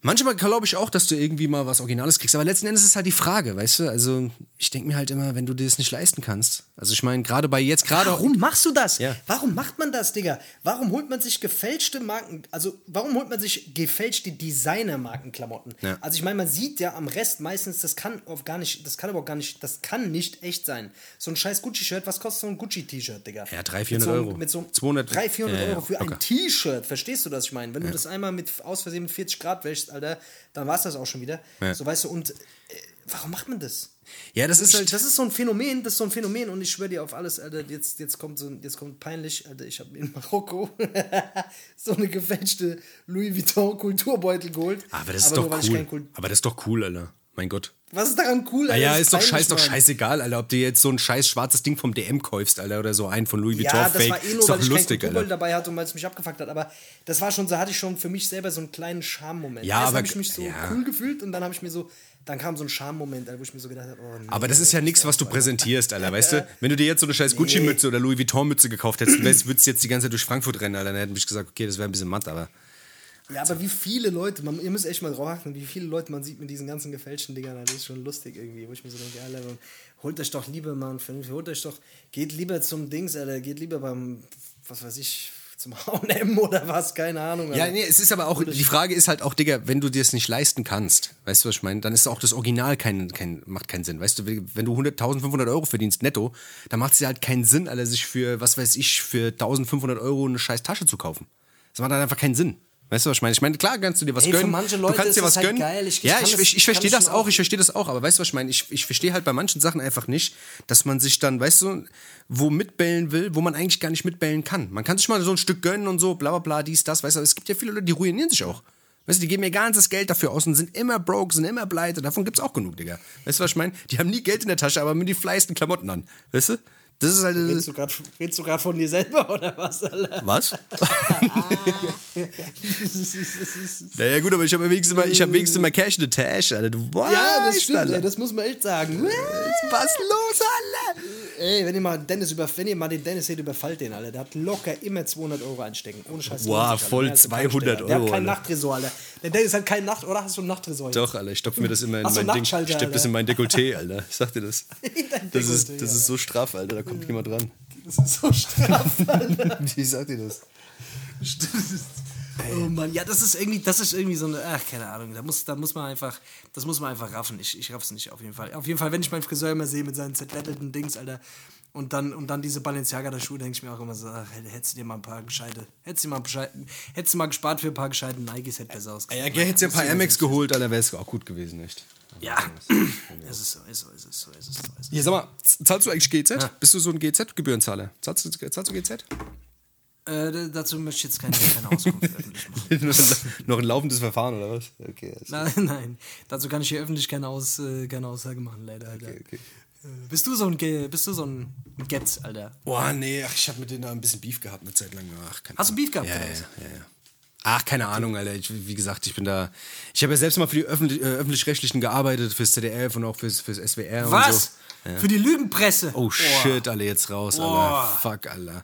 manchmal glaube ich auch, dass du irgendwie mal was Originales kriegst, aber letzten Endes ist halt die Frage, weißt du, also ich denke mir halt immer, wenn du dir das nicht leisten kannst, also ich meine, gerade bei jetzt, gerade Warum machst du das? Ja. Warum macht man das, Digga? Warum holt man sich gefälschte Marken, also warum holt man sich gefälschte Designer-Markenklamotten? Ja. Also ich meine, man sieht ja am Rest meistens, das kann auf gar nicht, das kann aber auch gar nicht, das kann nicht echt sein. So ein scheiß Gucci-Shirt, was kostet so ein Gucci-T-Shirt, Digga? Ja, 300, Mit so Euro. Mit so einem 200, 300, 400 ja, Euro für locker. ein T-Shirt, verstehst du, das ich meine? Wenn du das einmal mit aus Versehen mit 40 Grad wäschst, Alter, dann war es das auch schon wieder. Ja. So weißt du, und äh, warum macht man das? ja, das ist Ich, halt, das ist so ein Phänomen, das ist so ein Phänomen und ich schwöre dir auf alles, Alter, jetzt, jetzt kommt so jetzt kommt peinlich, Alter, ich habe in Marokko so eine gefälschte Louis Vuitton Kulturbeutel geholt. aber das ist nur, doch ich cool, aber das ist doch cool, Alter, mein Gott. Was ist daran cool, Ah Alter? ja, Das ist doch scheiß, doch scheißegal, Alter, ob du jetzt so ein scheiß schwarzes Ding vom DM kaufst, Alter, oder so einen von Louis Vuitton Ja, das Fake, war eh nur, ist weil ich lustig, Kulturbeutel Alter. dabei hatte und weil es mich abgefuckt hat. Aber das war schon, so hatte ich schon für mich selber so einen kleinen Charme-Moment. Ja, Erst aber- habe ich mich so ja. cool gefühlt und dann habe ich mir so, dann kam so ein Charme-Moment, wo ich mir so gedacht habe, oh nee. Aber das ist ja nichts, was du präsentierst, Alter, weißt du? Wenn du dir jetzt so eine scheiß Gucci-Mütze oder Louis Vuitton-Mütze gekauft hättest, würdest würdest du jetzt die ganze Zeit durch Frankfurt rennen, Alter, dann hätten ich gesagt, okay, das wäre ein bisschen matt, aber... Ja, aber wie viele Leute, man, ihr müsst echt mal drauf achten, wie viele Leute man sieht mit diesen ganzen gefälschten Dingern, das ist schon lustig irgendwie, wo ich mir so denke, Alter, holt euch doch lieber mal einen Film, holt euch doch, geht lieber zum Dings, Alter, geht lieber beim, was weiß ich, zum H&M oder was, keine Ahnung. Ja, Alter. nee, es ist aber auch, die Frage ist halt auch, Digga, wenn du dir es nicht leisten kannst, weißt du, was ich meine, dann ist auch das Original kein, kein, macht keinen Sinn. Weißt du, wenn du 100, 1500 Euro verdienst netto, dann macht es ja halt keinen Sinn, Alter, sich für, was weiß ich, für 1500 Euro eine scheiß Tasche zu kaufen. Das macht dann einfach keinen Sinn. Weißt du, was ich meine? Ich meine, klar kannst du dir was Ey, gönnen. manche du Leute kannst dir was halt gönnen. geil. Ich- ja, ich, ich, ich verstehe das auch, ich verstehe das auch. Aber weißt du, was ich meine? Ich, ich verstehe halt bei manchen Sachen einfach nicht, dass man sich dann, weißt du, wo mitbellen will, wo man eigentlich gar nicht mitbellen kann. Man kann sich mal so ein Stück gönnen und so, bla bla bla, dies, das, weißt du, aber es gibt ja viele Leute, die ruinieren sich auch. Weißt du, die geben ihr ganzes Geld dafür aus und sind immer broke, sind immer pleite. Davon gibt's auch genug, Digga. Weißt du, was ich meine? Die haben nie Geld in der Tasche, aber mit die fleisten Klamotten an. Weißt du? Das ist halt. Redest du gerade von dir selber oder was, Alter? Was? naja, gut, aber ich habe wenigstens mal, ich hab wenigstens mal Cash in the Tash, Alter. Du weißt, Ja, das stimmt, Alter. ey, das muss man echt sagen. Was los, Alter? Ey, wenn ihr mal Dennis über, wenn ihr mal den Dennis seht, überfallt den, Alter. Der hat locker immer 200 Euro einstecken. Ohne Scheiß. Wow, 90, Alter. voll Mehr als ein 200 Tanksteller. Der Euro, hat keinen Alter. Nachttresor, Alter. Der Dennis hat keinen Nacht, oder hast du einen Nachttresor? jetzt? Doch, Alter, ich stopfe mir das immer in mein Ding. Ich das in mein Dekolleté, Alter. Ich sag dir das. Das ist, das ist so straff, Alter. Da kommt niemand dran. Das ist so straff. Ich sag dir das. Oh Mann, ja, das ist irgendwie, das ist irgendwie so eine, ach, keine Ahnung, da muss, da muss man einfach, das muss man einfach raffen. Ich, ich raff's nicht, auf jeden Fall. Auf jeden Fall, wenn ich meinen Friseur immer sehe mit seinen zerkletterten Dings, Alter, und dann, und dann diese Balenciaga der Schuhe, denke ich mir auch immer so, ach, hättest du dir mal ein paar gescheite, hättest du mal, bescheid- hättest du mal gespart für ein paar gescheite Nikes, hätte besser ausgesehen. Ja, hättest du ja ein paar Air Max geholt, Alter, wäre es auch gut gewesen, echt. Ja, es ist so, ist so, ist es so, ist es so. Ist es so. Hier, sag mal, zahlst du eigentlich GZ? Bist du so ein GZ-Gebührenzahler? Zahlst du, zahlst du GZ? Äh, dazu möchte ich jetzt keine, keine Auskunft öffentlich machen. Noch ein laufendes Verfahren, oder was? Okay, Nein, nein, dazu kann ich hier öffentlich keine, Aus, äh, keine Aussage machen, leider. Alter. okay, okay. Äh, Bist du so ein, Ge- bist du so ein Getz, Alter? Boah, nee, ach, ich habe mit denen da ein bisschen Beef gehabt eine Zeit lang. Ach, Hast du Beef gehabt, Ja, oder ja, ja, ja. Ach, keine Ahnung, Alter. Ich, wie gesagt, ich bin da. Ich habe ja selbst mal für die öffentlich, äh, öffentlich-rechtlichen gearbeitet, fürs ZDF und auch fürs, fürs SWR und Was? so. Für die Lügenpresse? Oh shit, alle jetzt raus, Alter. Fuck, Alter.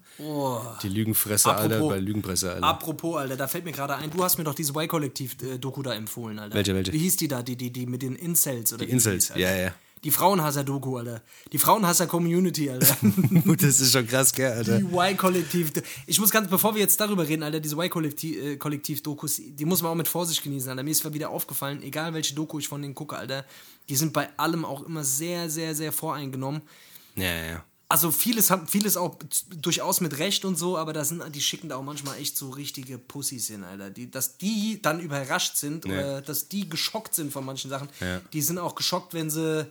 Die Lügenfresse, Alter, Apropos- bei Lügenpresse, Alter. Apropos, Alter, da fällt mir gerade ein, du hast mir doch diese Y-Kollektiv-Doku da empfohlen, Alter. Welche, welche? Wie hieß die da, die, die, die mit den Incels? Oder Die Incels, hieß, Alter? ja, ja. Die Frauenhasser-Doku, Alter. Die Frauenhasser-Community, Alter. das ist schon krass, gell, Alter. Die Y-Kollektiv. Ich muss ganz, bevor wir jetzt darüber reden, Alter, diese Y-Kollektiv-Dokus, die muss man auch mit Vorsicht genießen, Alter. Mir ist wieder aufgefallen, egal welche Doku ich von denen gucke, Alter, die sind bei allem auch immer sehr, sehr, sehr voreingenommen. Ja, ja, ja. Also vieles haben vieles auch durchaus mit Recht und so, aber da sind die schicken da auch manchmal echt so richtige Pussys hin, Alter. Die, dass die dann überrascht sind oder dass die geschockt sind von manchen Sachen. Ja. Die sind auch geschockt, wenn sie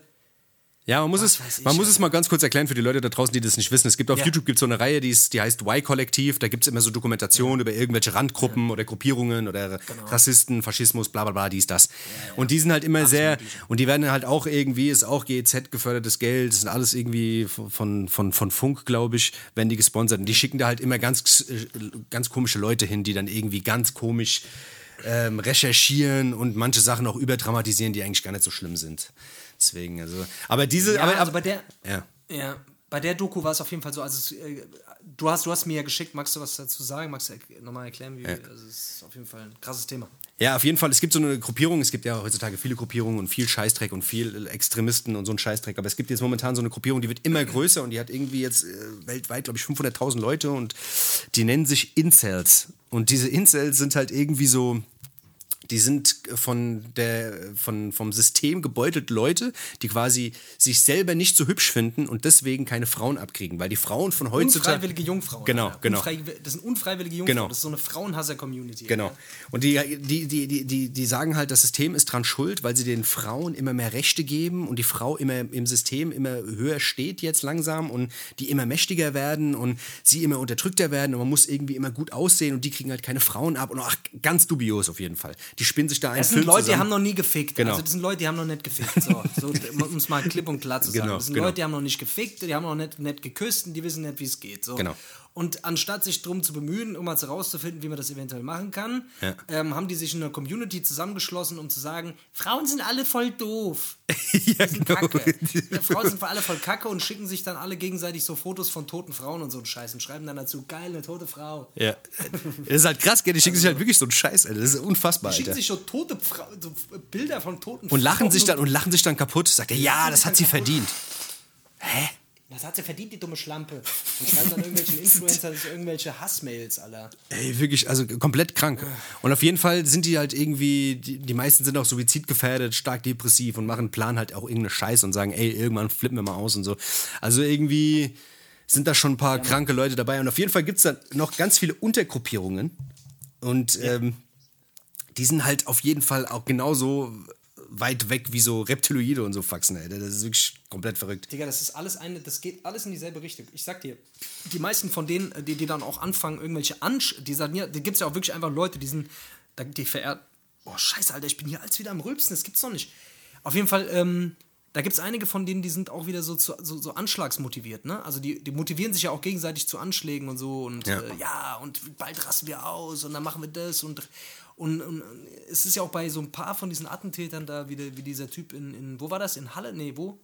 Ja, man muss, es, weiß ich, man muss es mal ganz kurz erklären für die Leute da draußen, die das nicht wissen. Es gibt auf Ja. YouTube gibt's so eine Reihe, die, ist, die heißt Y-Kollektiv. Da gibt es immer so Dokumentationen über irgendwelche Randgruppen oder Gruppierungen oder Genau. Rassisten, Faschismus, bla bla bla, dies, das. Und die sind halt immer sehr, und die werden halt auch irgendwie, ist auch GEZ gefördertes Geld, das sind alles irgendwie von, von, von Funk, glaube ich, werden die gesponsert. Und die schicken da halt immer ganz, äh, ganz komische Leute hin, die dann irgendwie ganz komisch ähm, recherchieren und manche Sachen auch überdramatisieren, die eigentlich gar nicht so schlimm sind. Deswegen, also. Aber diese. Ja, aber, also bei der ja. Ja, bei der Doku war es auf jeden Fall so, also äh, du hast du hast mir ja geschickt, magst du was dazu sagen? Magst du er- nochmal erklären, wie also es ist auf jeden Fall ein krasses Thema. Ja, auf jeden Fall. Es gibt so eine Gruppierung. Es gibt ja heutzutage viele Gruppierungen und viel Scheißdreck und viel Extremisten und so ein Scheißdreck. Aber es gibt jetzt momentan so eine Gruppierung, die wird immer größer und die hat irgendwie jetzt äh, weltweit, glaube ich, 500.000 Leute und die nennen sich Incels. Und diese Incels sind halt irgendwie so. Die sind von der, von, vom System gebeutelt Leute, die quasi sich selber nicht so hübsch finden und deswegen keine Frauen abkriegen. Weil die Frauen von heutzutage. Unfreiwillige Jungfrauen. Genau, Alter. genau. Unfrei, das sind unfreiwillige Jungfrauen. Genau. Das ist so eine Frauenhasser-Community. Genau. Alter. Und die, die, die, die, die, die sagen halt, das System ist dran schuld, weil sie den Frauen immer mehr Rechte geben und die Frau immer im System immer höher steht jetzt langsam und die immer mächtiger werden und sie immer unterdrückter werden und man muss irgendwie immer gut aussehen und die kriegen halt keine Frauen ab und ach, ganz dubios auf jeden Fall. Die spinnen sich da einen Das sind Film Leute, die haben noch nie gefickt. Genau. Also das sind Leute, die haben noch nicht gefickt. So, so um es mal klipp und klar zu sagen. Genau, das sind genau. Leute, die haben noch nicht gefickt, die haben noch nicht, nicht geküsst und die wissen nicht, wie es geht. So. Genau. Und anstatt sich drum zu bemühen, um mal herauszufinden, wie man das eventuell machen kann, Ja. ähm, haben die sich in einer Community zusammengeschlossen, um zu sagen, Frauen sind alle voll doof. ja, sind genau. Kacke. Ja, Frauen sind alle voll Kacke und schicken sich dann alle gegenseitig so Fotos von toten Frauen und so einen Scheiß und schreiben dann dazu, geil, eine tote Frau. Ja. Das ist halt krass, gell? Die schicken sich halt wirklich so einen Scheiß, Alter. Das ist unfassbar, Schicken Alter. sich so tote Fra so Bilder von toten Und lachen Frauen sich dann und lachen sich dann kaputt. Sagt er, ja, das hat sie verdient. Das hat sie verdient, die dumme Schlampe. Und schreiben dann irgendwelchen Influencern irgendwelche Hassmails, Alter. Ey, wirklich, also komplett krank. Und auf jeden Fall sind die halt irgendwie, die, die meisten sind auch suizidgefährdet, stark depressiv und machen Plan halt auch irgendeine Scheiße und sagen, ey, irgendwann flippen wir mal aus und so. Also irgendwie sind da schon ein paar kranke Leute dabei. Und auf jeden Fall gibt es da noch ganz viele Untergruppierungen. Und ähm, die sind halt auf jeden Fall auch genauso weit weg wie so Reptiloide und so Faxen, Alter. Das ist wirklich komplett verrückt. Digga, das ist alles eine, das geht alles in dieselbe Richtung. Ich sag dir, die meisten von denen, die, die dann auch anfangen, irgendwelche Ansch... Die sagen, ja, da gibt's ja auch wirklich einfach Leute, die sind, die verehrt... Boah, scheiße, Alter, ich bin hier als wieder am Rülpsen, das gibt's doch nicht. Auf jeden Fall, ähm, da gibt es einige von denen, die sind auch wieder so, zu, so, so anschlagsmotiviert, ne? Also die, die motivieren sich ja auch gegenseitig zu Anschlägen und so und Ja. ja, äh, ja und bald rasten wir aus und dann machen wir das und, und, und es ist ja auch bei so ein paar von diesen Attentätern da, wie, der, wie dieser Typ in, in, wo war das? In Halle? Nee, wo?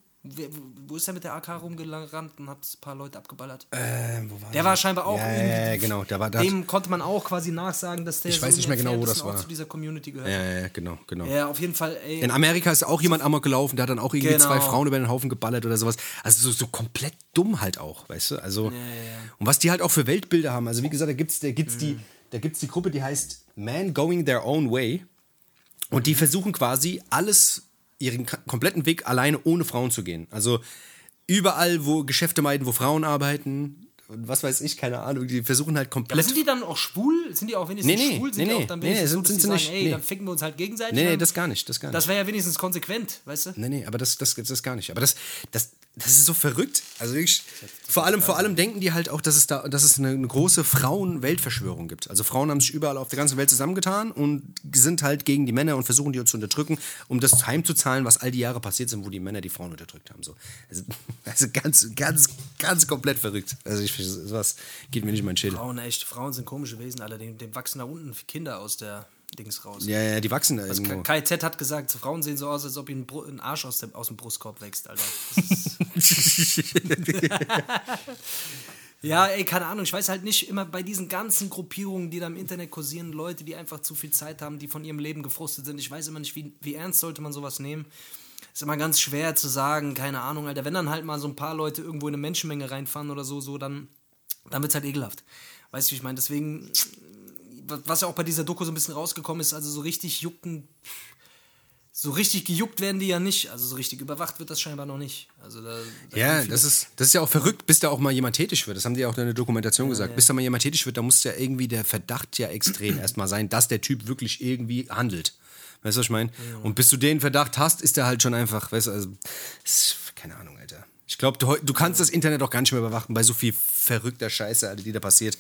Wo ist er mit der AK rumgerannt und hat ein paar Leute abgeballert? der war scheinbar auch Ja, ja, ja, genau. Der war, der hat, dem konnte man auch quasi nachsagen, dass der Ich weiß so nicht mehr genau, wo das war. zu dieser Community gehört. ja, ja, ja, genau, genau. Ja, auf jeden Fall, ey. In Amerika ist auch jemand amok gelaufen, der hat dann auch irgendwie Genau. zwei Frauen über den Haufen geballert oder sowas. Also so, so komplett dumm halt auch, weißt du? Also, Und was die halt auch für Weltbilder haben. Also wie gesagt, da gibt's, da gibt's Mhm. die, da gibt's die Gruppe, die heißt Man Going Their Own Way. Und die versuchen quasi alles, ihren kompletten Weg alleine ohne Frauen zu gehen. Also überall, wo Geschäfte meiden, wo Frauen arbeiten und was weiß ich, keine Ahnung, die versuchen halt Aber komplett. sind die dann auch schwul? Sind die auch wenigstens Nee, nee, schwul? Sind nee, die nee, auch dann nee, wenigstens sind- so, sind sie sagen, nicht, ey, nee. dann ficken wir uns halt gegenseitig? nee, nee, das gar nicht, das gar nicht. Das wäre ja wenigstens konsequent, weißt du? Nee, nee, aber das, das, das gar nicht. Aber das, das, das ist so verrückt. Also ich, vor allem, vor allem denken die halt auch, dass es da, dass es eine, eine große Frauen-Weltverschwörung gibt. Also Frauen haben sich überall auf der ganzen Welt zusammengetan und sind halt gegen die Männer und versuchen die zu unterdrücken, um das heimzuzahlen, was all die Jahre passiert sind, wo die Männer die Frauen unterdrückt haben. So. Also, also ganz, ganz, ganz komplett verrückt. Also ich, sowas geht mir nicht in meinen Schädel. Frauen, echt, Frauen sind komische Wesen, Alter. Dem, dem wachsen da unten Kinder aus der Dings raus. Ja, ja, die wachsen da Das irgendwo. KZ hat gesagt, so Frauen sehen so aus, als ob ihnen ein Arsch aus dem, aus dem Brustkorb wächst, Alter. Ja, ey, keine Ahnung, ich weiß halt nicht, immer bei diesen ganzen Gruppierungen, die da im Internet kursieren, Leute, die einfach zu viel Zeit haben, die von ihrem Leben gefrustet sind, ich weiß immer nicht, wie, wie ernst sollte man sowas nehmen. Ist immer ganz schwer zu sagen, keine Ahnung, Alter. Wenn dann halt mal so ein paar Leute irgendwo in eine Menschenmenge reinfahren oder so, so dann, dann wird's halt ekelhaft. Weißt du, wie ich meine? Deswegen, was ja auch bei dieser Doku so ein bisschen rausgekommen ist, also so richtig jucken, so richtig gejuckt werden die ja nicht. Also so richtig überwacht wird das scheinbar noch nicht. Also da, da Ja, das ist, das ist ja auch verrückt, bis da auch mal jemand tätig wird. Das haben die ja auch in der Dokumentation gesagt. Bis da mal jemand tätig wird, da muss ja irgendwie der Verdacht ja extrem erstmal sein, dass der Typ wirklich irgendwie handelt. Weißt du, was ich meine? Und bis du den Verdacht hast, ist der halt schon einfach, weißt du, also, keine Ahnung, Alter. Ich glaube, du, du kannst das Internet auch gar nicht mehr überwachen bei so viel verrückter Scheiße, Alter, die da passiert.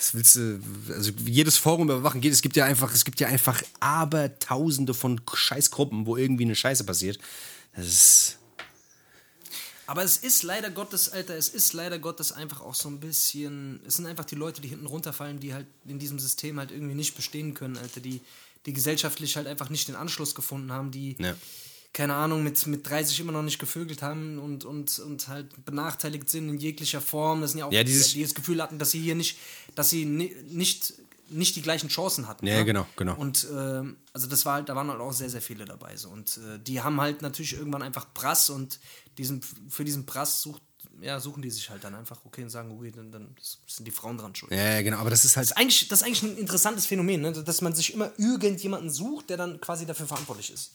Was willst du, also jedes Forum überwachen geht, es gibt ja einfach, es gibt ja einfach abertausende von Scheißgruppen, wo irgendwie eine Scheiße passiert. Das ist, Aber es ist leider Gottes, Alter, es ist leider Gottes einfach auch so ein bisschen. Es sind einfach die Leute, die hinten runterfallen, die halt in diesem System halt irgendwie nicht bestehen können, Alter, die, die gesellschaftlich halt einfach nicht den Anschluss gefunden haben, die, Ja. Keine Ahnung, mit, mit 30 immer noch nicht gevögelt haben und, und, und halt benachteiligt sind in jeglicher Form. Das sind ja auch Ja, dieses- die das Gefühl hatten, dass sie hier nicht, dass sie ni nicht, nicht die gleichen Chancen hatten. Ja, ne? genau, genau. Und ähm, also das war halt, da waren halt auch sehr, sehr viele dabei. So. Und äh, die haben halt natürlich irgendwann einfach Prass und diesen, für diesen Prass sucht, ja, suchen die sich halt dann einfach, okay, und sagen, okay, dann, dann sind die Frauen dran schuld. ja, ja, genau, aber das ist halt Das, ist eigentlich, das ist eigentlich ein interessantes Phänomen, ne? dass man sich immer irgendjemanden sucht, der dann quasi dafür verantwortlich ist.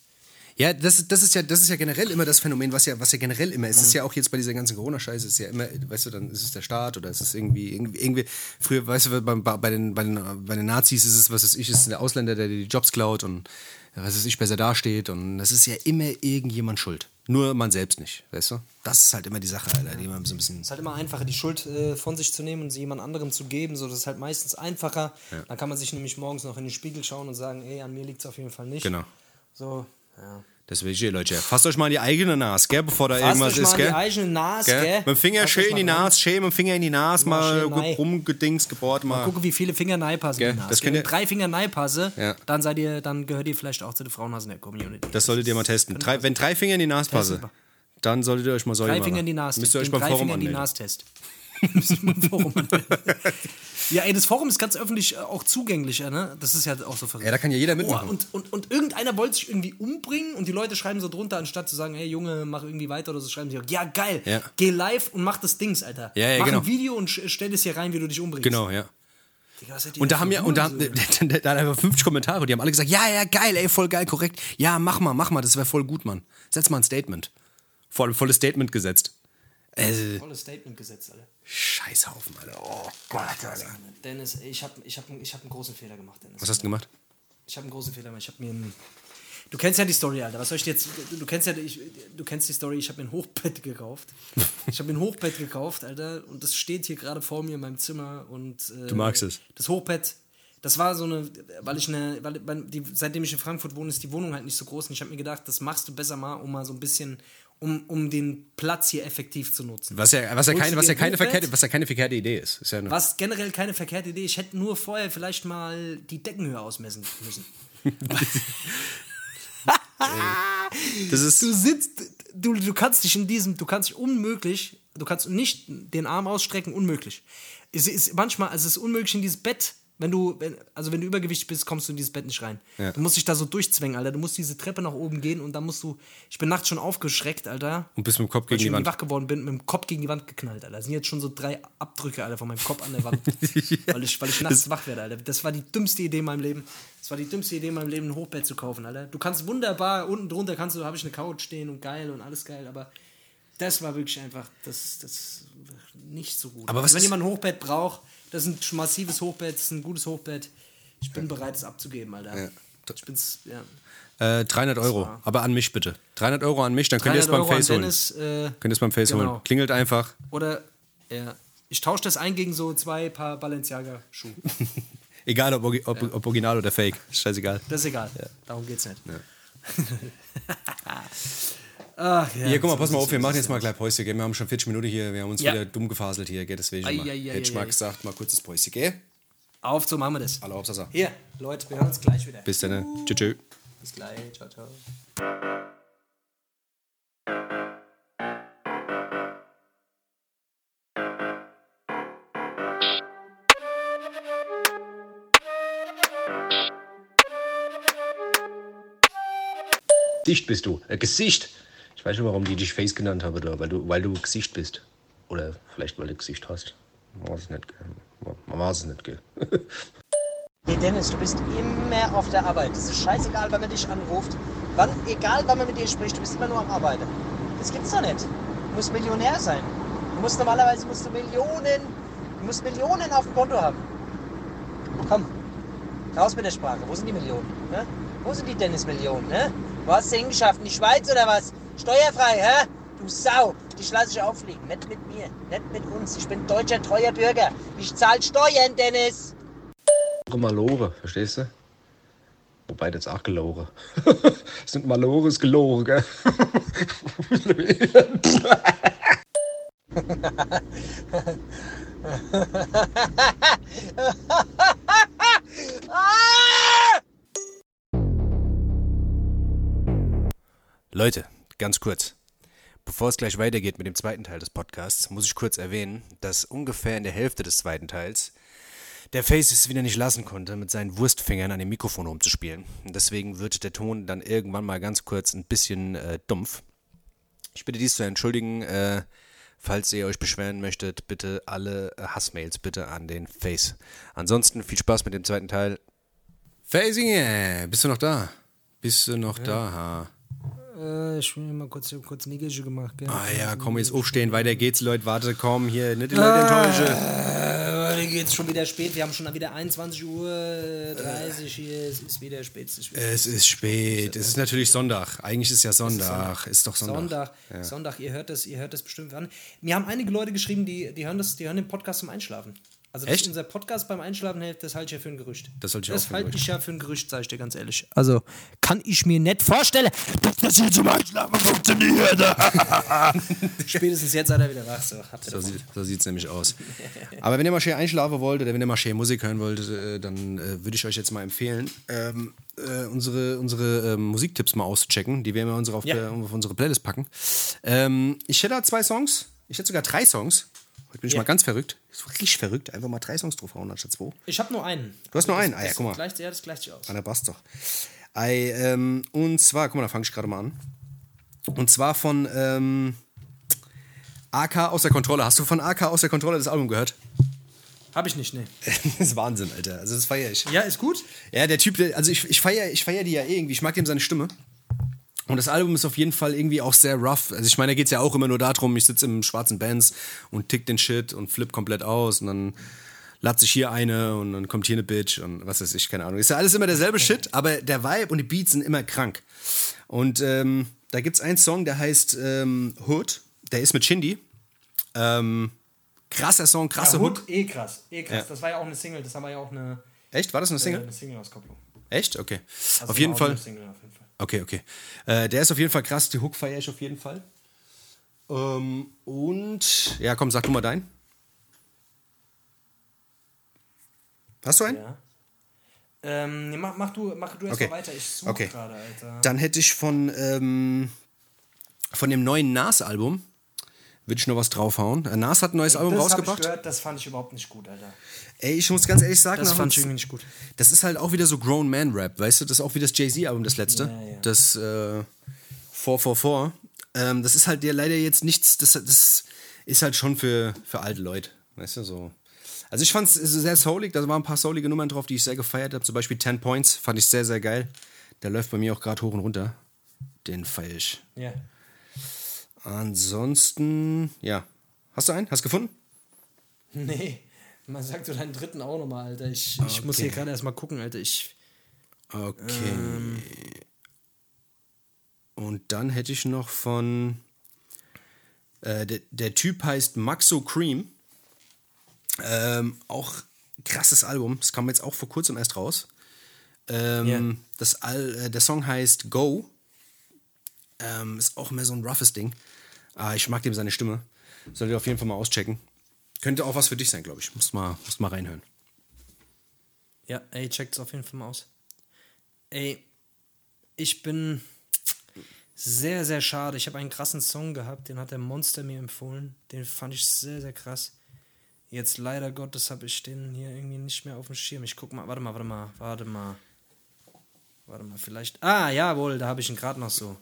Ja, das, das, ist ja, das ist ja generell immer das Phänomen, was ja, was ja generell immer ist. Es ist ja auch jetzt bei dieser ganzen Corona-Scheiße, ist ja immer, weißt du, dann ist es der Staat oder ist es irgendwie, irgendwie, irgendwie früher, weißt du, bei, bei, den, bei, den, bei den Nazis ist es, was weiß ich, ist der Ausländer, der dir die Jobs klaut und was weiß ich, besser dasteht und das ist ja immer irgendjemand schuld. Nur man selbst nicht, weißt du? Das ist halt immer die Sache, Alter, die man so ein bisschen. Es ist halt immer einfacher, die Schuld äh, von sich zu nehmen und sie jemand anderem zu geben. So, das ist halt meistens einfacher. Dann kann man sich nämlich morgens noch in den Spiegel schauen und sagen, ey, an mir liegt es auf jeden Fall nicht. Genau. So, ja. Deswegen, hier, Leute, fasst euch mal in die eigene Nase, gell, bevor da Fasst irgendwas euch mal ist, gell? die eigene Nase, Gell? Mit dem Finger Fasst schön in die mal. Nase, schön mit dem Finger in die Nase, Mal mal rumgedings, gebohrt, mal. Gucke, wie viele Finger nein passen. Gell, in die Nase. das Wenn ihr- drei Finger nein passe, Ja. dann seid ihr, dann gehört ihr vielleicht auch zu den Frauenhasen der Community. Das solltet ihr mal testen. Drei, wenn drei Finger in die Nase passen, Testen dann solltet ihr euch mal Säule drei. Finger in die Nase. Müsst ihr euch beim drei Forum Finger in die anmelden. Nase-Test. Ja, ey, das Forum ist ganz öffentlich äh, auch zugänglicher, ne? Das ist ja auch so verrückt. Ja, da kann ja jeder Oh, mitmachen. und, und, und irgendeiner wollte sich irgendwie umbringen und die Leute schreiben so drunter, anstatt zu sagen, hey Junge, mach irgendwie weiter oder so, schreiben sie, ja geil, Ja. geh live und mach das Dings, Alter. Ja, ja, mach genau. ein Video und stell es hier rein, wie du dich umbringst. Genau, ja. Digga, Und da haben ja, und da, da, da, da einfach 50 Kommentare, die haben alle gesagt, ja, ja, geil, ey, voll geil, korrekt. Ja, mach mal, mach mal, das wäre voll gut, Mann. Setz mal ein Statement. Voll, volles Statement gesetzt. Äh, Volles Statement gesetzt, Alter. Scheißhaufen, Alter. Oh Gott, Alter. Dennis, ich habe ich hab, ich hab einen großen Fehler gemacht, Dennis. Was hast du gemacht? Ich habe einen großen Fehler gemacht. Ich habe mir ein. Du kennst ja die Story, Alter. Was soll ich dir jetzt. Du, kennst ja ich, du kennst die Story, ich habe mir ein Hochbett gekauft. Ich habe mir ein Hochbett gekauft, Alter. Und das steht hier gerade vor mir in meinem Zimmer. Und, äh, Du magst es. Das Hochbett, das war so eine. Weil ich eine. Weil die, seitdem ich in Frankfurt wohne, ist die Wohnung halt nicht so groß. Und ich habe mir gedacht, das machst du besser mal, um mal so ein bisschen. Um, um den Platz hier effektiv zu nutzen. Was ja, was ja, du was ja keine verkehrte, was ja keine verkehrte Idee ist. ist ja Was generell keine verkehrte Idee. Ich hätte nur vorher vielleicht mal die Deckenhöhe ausmessen müssen. das ist, Du sitzt, du, du kannst dich in diesem, du kannst dich unmöglich, du kannst nicht den Arm ausstrecken, unmöglich. Es ist manchmal, also es ist unmöglich in dieses Bett, wenn du, wenn, also wenn du übergewichtig bist, kommst du in dieses Bett nicht rein. Ja. Du musst dich da so durchzwängen, Alter. Du musst diese Treppe nach oben gehen und dann musst du, ich bin nachts schon aufgeschreckt, Alter. und bist mit dem Kopf gegen ich die Wand. wach geworden bin, mit dem Kopf gegen die Wand geknallt, Alter. Da sind jetzt schon so drei Abdrücke, Alter, von meinem Kopf an der Wand. weil, ich, weil ich nachts wach werde, Alter. Das war die dümmste Idee in meinem Leben. Das war die dümmste Idee in meinem Leben, ein Hochbett zu kaufen, Alter. Du kannst wunderbar, unten drunter kannst du, habe ich eine Couch stehen und geil und alles geil, aber das war wirklich einfach, das, das nicht so gut. Aber was Also wenn jemand ein Hochbett braucht, das ist ein massives Hochbett, das ist ein gutes Hochbett. Ich bin bereit, es abzugeben, Alter. Ja. Ich bin's, ja. Äh, 300 Euro. Aber an mich bitte. 300 Euro an mich, dann könnt ihr es 300 beim Face holen. Dennis, äh, Könnt ihr es beim Face genau. holen. Klingelt einfach. Oder, ja. Ich tausche das ein gegen so zwei Paar Balenciaga-Schuhe. Egal ob, Orgi- ob, ob original oder fake. Ist scheißegal. Das ist egal. Darum geht's nicht. Ach, ja, Hier, guck mal, pass mal auf, wir machen jetzt mal gleich Päuschen, gell? Wir haben schon 40 Minuten hier, wir haben uns Ja. wieder dumm gefaselt hier, gell? Deswegen Ei, mal, hätte ich ei, mal ei. gesagt, mal kurzes Päuschen, gell? Auf, so machen wir das. Alle Hauptsache. Hier, Leute, wir hören uns gleich wieder. Bis dann, ne? Tschüss. tschüss. Bis gleich. Ciao, ciao. Gesicht bist du. Äh, Gesicht. Ich weiß nicht, warum die dich Face genannt haben, oder? Weil, du, weil du Gesicht bist. Oder vielleicht, weil du Gesicht hast. Man weiß es nicht? Man weiß es nicht? Hey Dennis, du bist immer auf der Arbeit. Es ist scheißegal, wann man dich anruft. Wann, egal, wann man mit dir spricht, du bist immer nur am Arbeiten. Das gibt's doch nicht. Du musst Millionär sein. Du musst normalerweise musst du Millionen, du musst Millionen auf dem Konto haben. Komm, raus mit der Sprache. Wo sind die Millionen? Ne? Wo sind die Dennis-Millionen? Ne? Wo hast du hingeschafft? In die Schweiz oder was? Steuerfrei, hä? Du Sau, dich lasse ich auffliegen. Nicht mit mir, nicht mit uns. Ich bin deutscher, treuer Bürger. Ich zahl Steuern, Dennis. Malore, verstehst du? Wobei das auch Gelore. Es sind Malore, ist Gelore, gell? Leute, ganz kurz. Bevor es gleich weitergeht mit dem zweiten Teil des Podcasts, muss ich kurz erwähnen, dass ungefähr in der Hälfte des zweiten Teils der Face es wieder nicht lassen konnte, mit seinen Wurstfingern an dem Mikrofon rumzuspielen. Und deswegen wird der Ton dann irgendwann mal ganz kurz ein bisschen äh, dumpf. Ich bitte dies zu entschuldigen. Äh, falls ihr euch beschweren möchtet, bitte alle äh, Hassmails bitte an den Face. Ansonsten viel Spaß mit dem zweiten Teil. Facing, äh, bist du noch da? Bist du noch da? Äh, ich will mal kurz, kurz Niggische gemacht, gell? Ah ja, komm, jetzt aufstehen, weiter geht's, Leute. Warte, komm, hier, nicht die Leute enttäuschen. Äh, Mir geht's schon wieder spät. Wir haben schon wieder 21 Uhr 30 hier. Es ist wieder spät. Es ist wieder Es ist spät. Es ist natürlich Sonntag. Eigentlich ist ja Sonntag. Ist doch Sonntag. Sonntag. Sonntag, ihr hört das, ihr hört das bestimmt an. Mir haben einige Leute geschrieben, die, die hören das, die hören den Podcast zum Einschlafen. Also, Echt? unser Podcast beim Einschlafen hilft, das halte ich ja für ein Gerücht. Das halte ich das halte Gerücht. ich ja für ein Gerücht, sage ich dir ganz ehrlich. Also, kann ich mir nicht vorstellen, dass das hier zum Einschlafen funktioniert. Spätestens jetzt seid ihr wieder wach. So, So, sieht, so sieht's nämlich aus. Aber wenn ihr mal schön einschlafen wollt oder wenn ihr mal schön Musik hören wollt, äh, dann äh, würde ich euch jetzt mal empfehlen, ähm, äh, unsere, unsere ähm, Musiktipps mal auszuchecken. Die werden wir unsere auf, Ja. der, auf unsere Playlist packen. Ähm, ich hätte da zwei Songs. Ich hätte sogar drei Songs. Heute bin ich Ja. mal ganz verrückt. So richtig verrückt. Einfach mal drei Songs draufhauen anstatt zwei. Ich habe nur einen. Du hast nur einen? Das- Ah ja, guck mal. Gleicht, ja, das gleicht sich aus. Ah, da passt doch. Ei, ähm, und zwar, guck mal, da fange ich gerade mal an. Und zwar von ähm, AK aus der Kontrolle. Hast du von AK aus der Kontrolle das Album gehört? Habe ich nicht, nee. das ist Wahnsinn, Alter. Also das feiere ich. Ja, ist gut. Ja, der Typ, der, also ich, ich feiere ich feier die ja eh irgendwie. Ich mag dem seine Stimme. Und das Album ist auf jeden Fall irgendwie auch sehr rough. Also ich meine, da geht es ja auch immer nur darum, ich sitze im schwarzen Bands und tick den Shit und flip komplett aus und dann lacht sich hier eine und dann kommt hier eine Bitch und was weiß ich, keine Ahnung. Ist ja alles immer derselbe Shit, aber der Vibe und die Beats sind immer krank. Und ähm, da gibt es einen Song, der heißt ähm, Hood. Der ist mit Shindy. Ähm, krasser Song, krasse Hook. eh krass. Eh krass. Ja. Das war ja auch eine Single. Das haben wir ja auch eine, Echt? War das eine äh, Single? eine Single-Auskopplung. Echt? Okay. Also auf jeden Fall. Auf jeden Fall. Okay, okay. Äh, der ist auf jeden Fall krass. Die Hook feiere ich auf jeden Fall. Ähm, und. Ja, komm, sag du mal deinen. Hast du einen? Ja. Ähm, nee, mach, mach du, mach du erst Okay. mal weiter. Ich suche Okay. gerade, Alter. Dann hätte ich von, ähm, von dem neuen Nas-Album, würde ich noch was draufhauen. Äh, Nas hat ein neues Album das hab ich rausgebracht. gehört, das fand ich überhaupt nicht gut, Alter. Ey, ich muss ganz ehrlich sagen, Das fand ich irgendwie nicht gut. das ist halt auch wieder so Grown Man Rap, weißt du? Das ist auch wie das Jay-Z-Album, das letzte. Ja, ja. Das äh, 444. Ähm, das ist halt ja leider jetzt nichts, das, das ist halt schon für, für alte Leute, weißt du, so. Also ich fand es sehr soulig, da waren ein paar soulige Nummern drauf, die ich sehr gefeiert habe. Zum Beispiel 10 Points, fand ich sehr, sehr geil. Der läuft bei mir auch gerade hoch und runter. Den feier ich. Ja. Ansonsten, ja. Hast du einen? Hast du gefunden? Nee, man sagt so deinen dritten auch nochmal, Alter. Ich, ich muss hier gerade erstmal gucken, Alter. Ich. Okay. Ähm. Und dann hätte ich noch von. Äh, der, der Typ heißt Maxo Cream. Ähm, auch krasses Album. Das kam jetzt auch vor kurzem erst raus. Ähm, Ja. das Al äh, der Song heißt Go. Ähm, ist auch mehr so ein roughes Ding. Ah, ich mag dem seine Stimme. Solltet ihr auf jeden Fall mal auschecken. Könnte auch was für dich sein, glaube ich. Muss mal, muss mal reinhören. Ja, ey, checkt's auf jeden Fall mal aus. Ey, ich bin sehr, sehr schade. Ich habe einen krassen Song gehabt, den hat der Monster mir empfohlen. Den fand ich sehr, sehr krass. Jetzt leider Gottes habe ich den hier irgendwie nicht mehr auf dem Schirm. Ich guck mal, warte mal, warte mal, warte mal. Warte mal, vielleicht. Ah, jawohl, da habe ich ihn gerade noch so.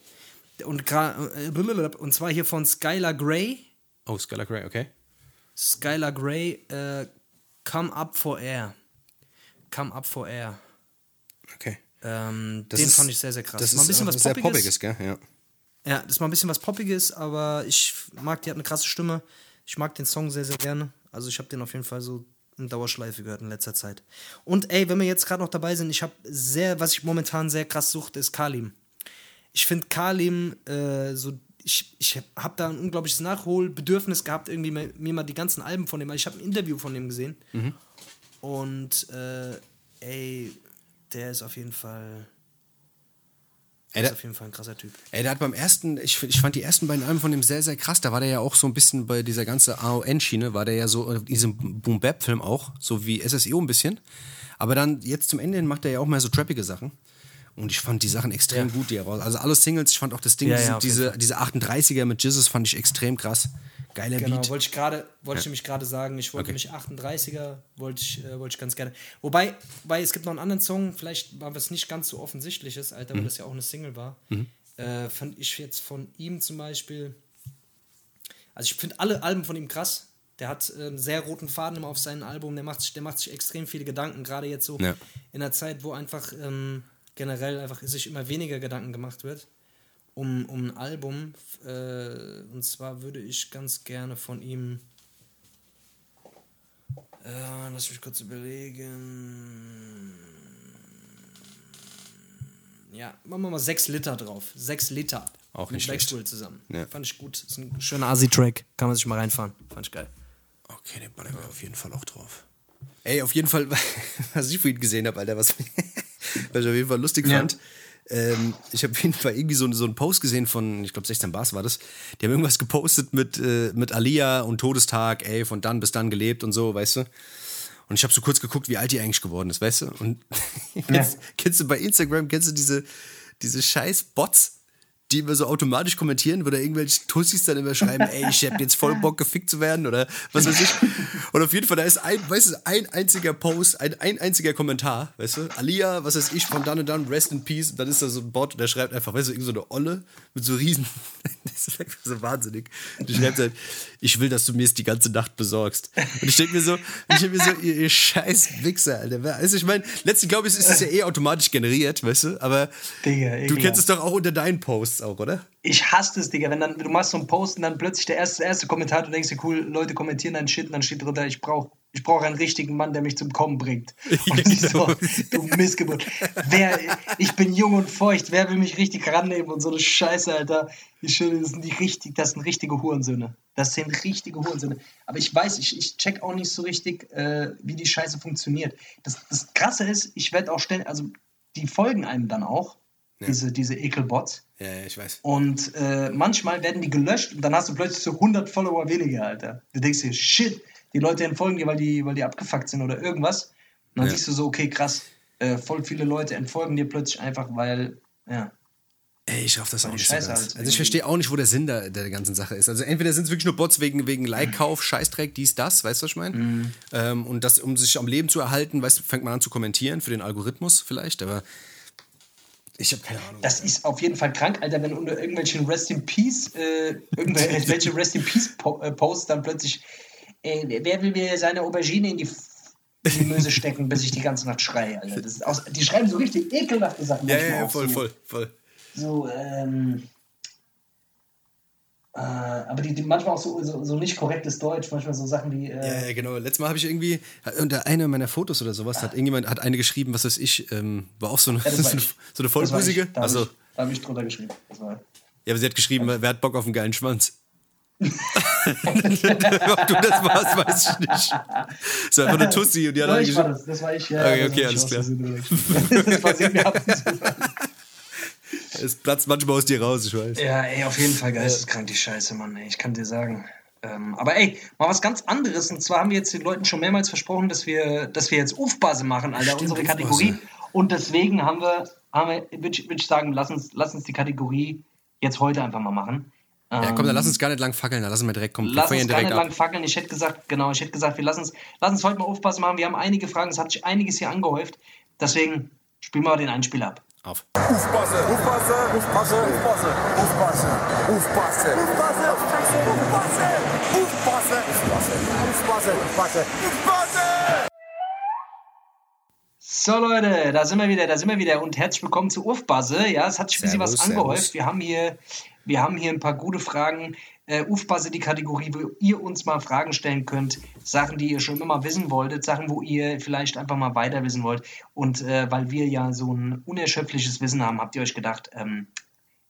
Und, äh, und zwar hier von Skylar Grey. Oh, Skylar Grey, okay. Skylar Grey, äh, Come Up for Air. Come Up for Air. Okay. Ähm, Das den ist- fand ich sehr, sehr krass. Das mal ein ist bisschen was sehr Poppiges. Poppiges, gell? Ja. Ja, das ist mal ein bisschen was Poppiges, aber ich mag, die hat eine krasse Stimme. Ich mag den Song sehr, sehr gerne. Also ich habe den auf jeden Fall so in Dauerschleife gehört in letzter Zeit. Und ey, wenn wir jetzt gerade noch dabei sind, ich habe sehr, was ich momentan sehr krass suchte, ist Kalim. Ich finde Kalim äh, so, ich, ich habe da ein unglaubliches Nachholbedürfnis gehabt, irgendwie mir, mal die ganzen Alben von dem, ich habe ein Interview von dem gesehen. Und äh, ey, der ist auf jeden Fall, Ey, ist der, auf jeden Fall ein krasser Typ. ey, der hat beim ersten, ich, ich fand die ersten beiden Alben von dem sehr, sehr krass. Da war der ja auch so ein bisschen bei dieser ganzen AON-Schiene, war der ja so in diesem Boom-Bap-Film auch, so wie SSEO ein bisschen. Aber dann jetzt zum Ende hin macht er ja auch mehr so trappige Sachen. Und ich fand die Sachen extrem Ja. gut, die er raus. Also alle Singles, ich fand auch das Ding, Ja, diese, ja, auf jeden diese, diese 38er mit Jizzes fand ich extrem krass. Geiler Genau, Beat. wollte ich gerade, wollte ich nämlich gerade sagen, ich wollte Okay. mich 38er, wollte ich, äh, wollte ich ganz gerne. Wobei, wobei, es gibt noch einen anderen Song, vielleicht war was nicht ganz so offensichtliches, Alter, Mhm. weil das ja auch eine Single war. Äh, fand ich jetzt von ihm zum Beispiel. Also ich finde alle Alben von ihm krass. Der hat äh, einen sehr roten Faden immer auf seinem Album, der macht, sich, der macht sich extrem viele Gedanken, gerade jetzt so Ja. in einer Zeit, wo einfach ähm, generell einfach sich immer weniger Gedanken gemacht wird um, um ein Album. Äh, und zwar würde ich ganz gerne von ihm. Äh, lass mich kurz überlegen. Ja, machen wir mal 6 Liter drauf. 6 Liter. Auch Mit nicht schlecht. Blackpool zusammen. Ja. Fand ich gut. Ist ein schöner Asi-Track. Kann man sich mal reinfahren. Fand ich geil. Okay, den ballern wir auf jeden Fall auch drauf. Ey, auf jeden Fall, was ich vorhin gesehen habe, Alter, was, was ich auf jeden Fall lustig Ja. fand. Ähm, ich habe auf jeden Fall irgendwie so, so einen Post gesehen von, ich glaube 16 Bars war das. Die haben irgendwas gepostet mit, äh, mit Alia und Todestag, ey, von dann bis dann gelebt und so, weißt du. Und ich habe so kurz geguckt, wie alt die eigentlich geworden ist, weißt du. Und kennst, kennst du bei Instagram, kennst du diese, diese scheiß Bots, die immer so automatisch kommentieren, wo da irgendwelche Tussis dann immer schreiben, ey, ich hab jetzt voll Bock, gefickt zu werden oder was weiß ich. Und auf jeden Fall, da ist ein, weißt du, ein einziger Post, ein, ein einziger Kommentar, weißt du, Alia, was weiß ich, von dann und dann, rest in peace, und dann ist da so ein Bot, der schreibt einfach, weißt du, irgend so Olle mit so riesen, das ist einfach so wahnsinnig. Die schreibt halt, ich will, dass du mir es die ganze Nacht besorgst. Und ich denke mir so, ich denke mir so, ihr, ihr scheiß Wichser, Alter. Also ich meine, letztlich glaube ich, ist es ja eh automatisch generiert, weißt du, aber Digga, du ekelhaft. kennst es doch auch unter deinen Posts auch, oder? Ich hasse das, Digga. Wenn dann, du machst so einen Post und dann plötzlich der erste, erste Kommentar, du denkst dir, cool, Leute kommentieren deinen Shit und dann steht drunter, ich brauche ich brauch einen richtigen Mann, der mich zum Kommen bringt. Und ich so, du Missgeburt. Wer, ich bin jung und feucht, wer will mich richtig rannehmen und so eine Scheiße, Alter. Ich schwöre, das sind die richtig, das sind richtige Hurensöhne. Das sind richtige Hurensöhne. Aber ich weiß, ich, ich check auch nicht so richtig, äh, wie die Scheiße funktioniert. Das, das Krasse ist, ich werde auch stellen, also die folgen einem dann auch diese, diese Ekelbots. Ja, ja, ich weiß. Und äh, manchmal werden die gelöscht und dann hast du plötzlich so 100 Follower weniger, Alter. Du denkst dir, shit, die Leute entfolgen dir, weil die, weil die abgefuckt sind oder irgendwas. Und dann Ja. siehst du so, okay, krass, äh, voll viele Leute entfolgen dir plötzlich einfach, weil, ja. Ey, ich raff das auch nicht so ganz. halt Also ich verstehe auch nicht, wo der Sinn der, der ganzen Sache ist. Also entweder sind es wirklich nur Bots wegen, wegen Like-Kauf, Scheißdreck, dies, das, weißt du, was ich meine? Mhm. Ähm, und das, um sich am Leben zu erhalten, weißt du, fängt man an zu kommentieren für den Algorithmus vielleicht, aber ich habe keine Ahnung. Das ist auf jeden Fall krank, Alter, wenn unter irgendwelchen Rest in Peace, äh, irgendwelche Rest in Peace äh, Posts dann plötzlich, äh, wer will mir seine Aubergine in die, Möse stecken, bis ich die ganze Nacht schreie, Alter. Das ist aus, die schreiben so richtig ekelhafte Sachen. ja, ja, ja, voll, voll, voll. so, ähm, äh, aber die, die manchmal auch so, so, so nicht korrektes Deutsch, manchmal so Sachen wie, Ja, äh, ja, genau. Letztes Mal habe ich irgendwie, unter einer meiner Fotos oder sowas, hat irgendjemand, hat eine geschrieben, was weiß ich, ähm, war auch so eine, Ja, so eine, so eine vollbusige. Da habe Also, ich, hab ich drunter geschrieben. Ja, aber sie hat geschrieben, wer hat Bock auf einen geilen Schwanz? Ob du das warst, weiß ich nicht. Das war einfach eine Tussi und die hat Ja, ich war das, das war ich, ja. Okay, okay, alles klar. Es platzt manchmal aus dir raus, ich weiß. Ja, ey, auf jeden Fall geisteskrank die Scheiße, Mann, ey, ich kann dir sagen. Ähm, aber ey, mal was ganz anderes. Und zwar haben wir jetzt den Leuten schon mehrmals versprochen, dass wir, dass wir jetzt Ufbase machen, Alter, Stimmt, unsere Ufbase. Kategorie. Und deswegen haben wir, haben wir würde ich, würd ich sagen, lass uns, lass uns die Kategorie jetzt heute einfach mal machen. Ja, komm, dann lass uns gar nicht lang fackeln, dann lassen wir direkt kommen. Wir Lass uns gar nicht direkt lang ab. fackeln. Ich hätte gesagt, genau, ich hätte gesagt, wir lassen uns, lass uns heute mal Aufpassen machen. Wir haben einige Fragen, es hat sich einiges hier angehäuft. Deswegen spielen wir mal den Einspieler ab. Auf. Aufpasse, Aufpasse, Aufpasse, Aufpasse, Aufpasse, Aufpasse, Aufpasse, Aufpasse, Aufpasse, Aufpasse, Aufpasse, Aufpasse. So Leute, da sind wir wieder, da sind wir wieder und herzlich willkommen zu Ufbase. Ja, es hat sich ein bisschen was angehäuft. servus. Wir haben hier, wir haben hier ein paar gute Fragen. Äh, Ufbase, die Kategorie, wo ihr uns mal Fragen stellen könnt, Sachen, die ihr schon immer wissen wolltet, Sachen, wo ihr vielleicht einfach mal weiter wissen wollt. Und äh, weil wir ja so ein unerschöpfliches Wissen haben, habt ihr euch gedacht, ähm,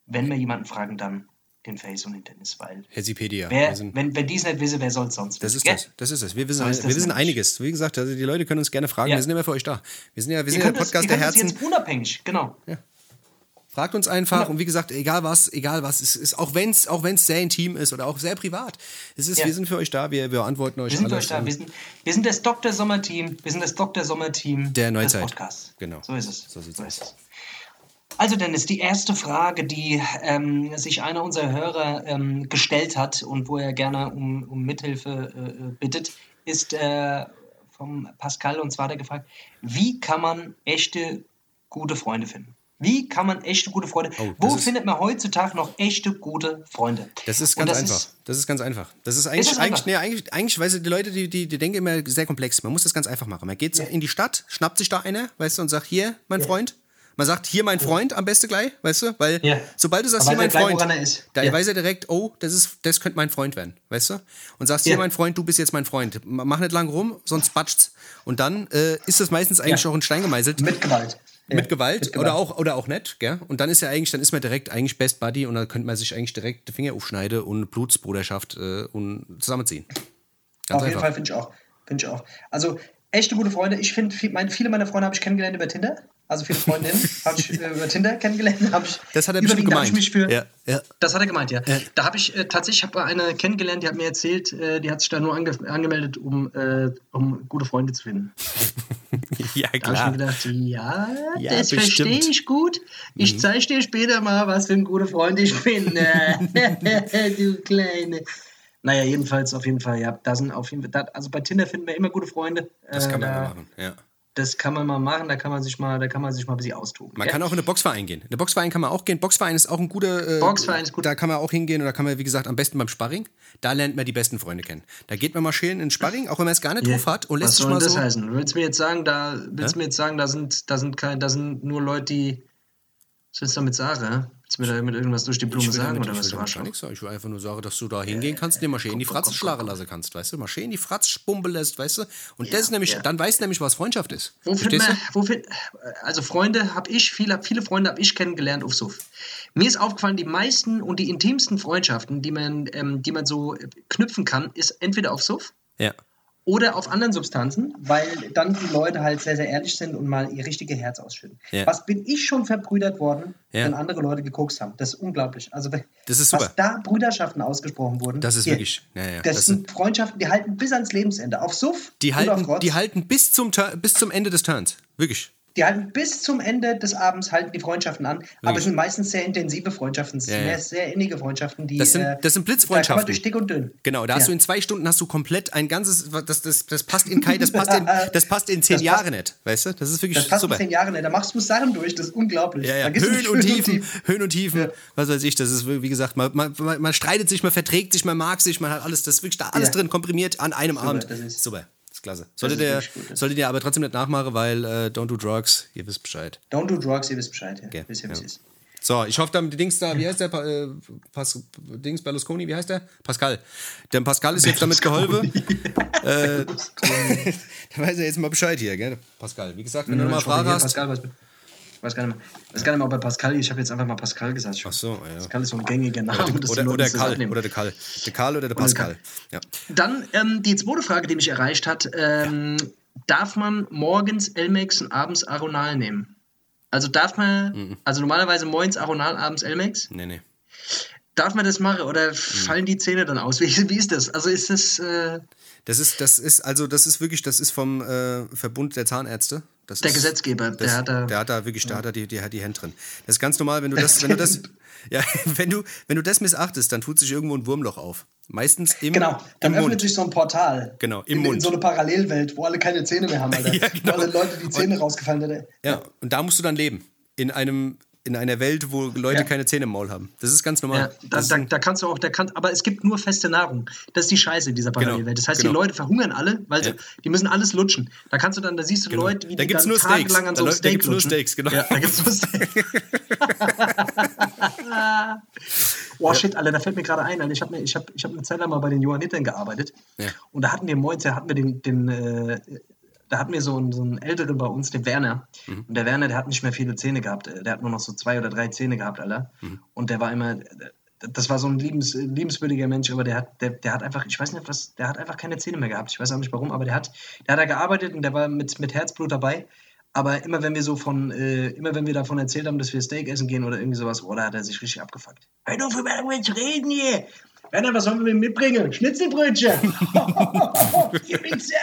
wenn wir jemanden fragen, dann den Face und den Dennis, weil Hesipedia. wer, Wir sind- wenn, wenn die es nicht wissen, wer soll es sonst Das wissen, ist das. Das ist es. Wir wissen, So wir wissen einiges. Wie gesagt, also die Leute können uns gerne fragen. Ja. Wir sind immer für euch da. Wir sind ja, wir sind ja der es- Podcast ihr der es Herzen. jetzt unabhängig, genau. Fragt uns einfach und wie gesagt, egal was, egal was, es ist auch wenn es auch wenn's sehr intim ist oder auch sehr privat. Es ist, Ja. wir sind für euch da, wir, wir antworten euch Wir sind für euch da. Wir sind, wir sind das Dr. Sommer-Team. Wir sind das Dr. Sommer-Team Der des Neuzeit. Podcasts. Genau. So ist es. So sieht's ist es. Also Dennis, die erste Frage, die ähm, sich einer unserer Hörer ähm, gestellt hat und wo er gerne um, um Mithilfe äh, äh, bittet, ist äh, vom Pascal und zwar hat er gefragt, wie kann man echte gute Freunde finden? Wie kann man echte gute Freunde? Oh, Wo ist- findet man heutzutage noch echte gute Freunde? Das ist ganz das einfach. Ist, das ist ganz einfach. Das ist eigentlich, es eigentlich, nee, eigentlich, eigentlich, weißt du, die Leute, die, die, die denken immer sehr komplex. Man muss das ganz einfach machen. Man geht in die Stadt, schnappt sich da einer, weißt du, und sagt, hier, mein Freund. Man sagt, hier, mein Freund, am besten gleich, weißt du, weil Ja. sobald du sagst, hier, mein er gleich, Freund, er da Ja. weiß er direkt, oh, das ist, das könnte mein Freund werden, weißt du? Und sagst, Ja. hier, mein Freund, du bist jetzt mein Freund. Mach nicht lang rum, sonst batscht's. Und dann äh, ist das meistens eigentlich auch in Stein gemeißelt. mit Gewalt. Mit Gewalt, mit Gewalt. oder auch oder auch nicht, gell? Und dann ist ja eigentlich, dann ist man direkt eigentlich Best Buddy und dann könnte man sich eigentlich direkt die Finger aufschneiden und Blutsbruderschaft äh, und zusammenziehen. Ganz Auf jeden einfach. Fall finde ich auch. Finde ich auch. Also echte gute Freunde. Ich finde, mein, viele meiner Freunde habe ich kennengelernt über Tinder. Also viele Freundinnen habe ich äh, über Tinder kennengelernt. Hab ich, Das hat er bestimmt gemeint. Ich mich für, Ja, ja. Das hat er gemeint, ja. Ja. Da habe ich äh, tatsächlich ich habe eine kennengelernt, die hat mir erzählt, äh, die hat sich da nur ange angemeldet, um, äh, um gute Freunde zu finden. ja, Da habe ich mir gedacht, ja, das verstehe ich gut. Ich zeige dir später mal, was für ein guter Freund ich bin. du Kleine. Naja, jedenfalls auf jeden Fall, ja. Da sind auf jeden Fall, da, also bei Tinder finden wir immer gute Freunde. Das kann man Äh, mal da- machen, ja. Das kann man mal machen, da kann man sich mal, da kann man sich mal ein bisschen austoben. Man gell? kann auch in einen Boxverein gehen. In den Boxverein kann man auch gehen. Boxverein ist auch ein guter. Äh, Boxverein ist gut. Da kann man auch hingehen und da kann man, wie gesagt, am besten beim Sparring. Da lernt man die besten Freunde kennen. Da geht man mal schön in den Sparring, auch wenn man es gar nicht drauf hat und lässt Was sich soll mal das so. heißen? Willst du mir jetzt sagen, da willst du mir jetzt sagen, da sind, da sind kein, da sind nur Leute, die. Was willst du damit sagen? Willst du mir damit irgendwas durch die Blume Ich sagen damit, oder ich was will du hast? nichts sagen. Ich will einfach nur sagen, dass du da hingehen kannst, dir mal schön in die Fratze schlagen lassen kannst, weißt du? Mal schön in die Fratze spumpen lässt, weißt du? Und das ist nämlich, ja. dann weißt du nämlich, was Freundschaft ist. Wo Verstehst man, wo find, also Freunde habe ich, viele, viele Freunde habe ich kennengelernt auf Suff. Mir ist aufgefallen, die meisten und die intimsten Freundschaften, die man, ähm, die man so äh, knüpfen kann, ist entweder auf Suff Ja. Oder auf anderen Substanzen, weil dann die Leute halt sehr, sehr ehrlich sind und mal ihr richtige Herz ausschütten. Ja. Was bin ich schon verbrüdert worden, Ja. wenn andere Leute gekokst haben? Das ist unglaublich. Also, Das ist super. was da Brüderschaften ausgesprochen wurden. Das ist hier, wirklich- ja, ja, das, das sind Freundschaften, die halten bis ans Lebensende. Auf Suff Die und auf halten, Rotz. die halten bis zum, bis zum Ende des Turns. Wirklich. Die halten bis zum Ende des Abends halten die Freundschaften an. Aber es sind meistens sehr intensive Freundschaften, Ja, ja. sehr innige Freundschaften, die. Das sind- äh, das sind Blitzfreundschaften. Da durch dick und dünn. Genau, da hast Ja. du in zwei Stunden hast du komplett ein ganzes, das, das, das passt in kein, das passt in, das passt in zehn Das Jahre passt- nicht, weißt du? Das ist wirklich Das passt super. in zehn Jahre nicht. Da machst du Sachen durch, das ist unglaublich. Ja, ja. Höhen und Tiefen, Höhen und Tiefen, was weiß ich, das ist, wie gesagt, man, man, man, streitet sich, man verträgt sich, man mag sich, man hat alles, das ist wirklich da alles drin, komprimiert an einem Abend. das ist- super, ist klasse. Solltet ist ihr, solltet ihr aber trotzdem nicht nachmachen, weil äh, Don't Do Drugs, ihr wisst Bescheid. Don't do drugs, ihr wisst Bescheid. Ja. Okay, Wisst ihr, ja. ist. So, ich hoffe, dann die Dings da, wie heißt der? Äh, Pas, Dings Berlusconi, wie heißt der? Pascal. Dem Pascal ist jetzt damit geholfen. äh, da weiß er jetzt mal Bescheid hier, gell? Pascal. Wie gesagt, wenn du noch mal Ich hoffe, Fragen hast. Pascal, was, weiß gar nicht mehr. Ich weiß gar nicht mehr, ob bei Pascal, ich habe jetzt einfach mal Pascal gesagt. Ach so, ja. Pascal ist so ein gängiger Name. Oder, oder das Karl. Oder der Karl. Der Karl oder der Pascal. Ja. Dann ähm, die zweite Frage, die mich erreicht hat. Ähm, Darf man morgens Elmex und abends Aronal nehmen? Also darf man, Mhm. also normalerweise morgens Aronal, abends Elmex? Nee, nee. Darf man das machen oder Mhm. fallen die Zähne dann aus? Wie, wie ist das? Also ist das, äh, Das ist, das ist, also das ist wirklich, das ist vom äh, Verbund der Zahnärzte. Das Der ist, Gesetzgeber, das, der hat da- der hat da wirklich, der hat da die, die, die Hände drin. Das ist ganz normal, wenn du das, wenn du das, ja, wenn du, wenn du das missachtest, dann tut sich irgendwo ein Wurmloch auf. Meistens im, genau, dann im öffnet Mund. sich so ein Portal. Genau, im in, Mund. In so eine Parallelwelt, wo alle keine Zähne mehr haben, Alter. Ja, genau. Wo alle Leute die Zähne rausgefallen sind. Ja, und da musst du dann leben. In einem, in einer Welt, wo Leute Ja. keine Zähne im Maul haben. Das ist ganz Ja, normal. da, ist da, ein, da kannst du auch, da kann, aber es gibt nur feste Nahrung. Das ist die Scheiße in dieser Parallelwelt. Das heißt, genau. die Leute verhungern alle, weil sie, Ja. die müssen alles lutschen. Da kannst du dann, da siehst du Genau. Leute, wie Da die gibt's dann nur tagelang an Da so einem läuft- da Steak gibt's nur lutschen. Steaks, genau. Ja, da gibt's nur Steaks. Boah, shit, Alter, da fällt mir gerade ein, Alter. Ich habe ich hab, ich hab eine Zeit lang mal bei den Johannitern gearbeitet. Ja. Und da hatten wir da hatten wir den, den äh, da hatten wir so einen, so einen Älteren bei uns, den Werner. Mhm. Und der Werner, der hat nicht mehr viele Zähne gehabt. äh, Der hat nur noch so zwei oder drei Zähne gehabt, Alter. Mhm. Und der war immer, das war so ein liebens, liebenswürdiger Mensch, aber der hat, der, der hat einfach, ich weiß nicht, was, der hat einfach keine Zähne mehr gehabt. Ich weiß auch nicht warum, aber der hat, der hat da gearbeitet und der war mit, mit Herzblut dabei. Aber immer wenn wir so von, äh, immer wenn wir davon erzählt haben, dass wir Steak essen gehen oder irgendwie sowas, oh, da hat er sich richtig abgefuckt. Hör doch über irgendwas reden hier! Werner, was sollen wir mitbringen? Schnitzelbrötchen! Ihr Wichser!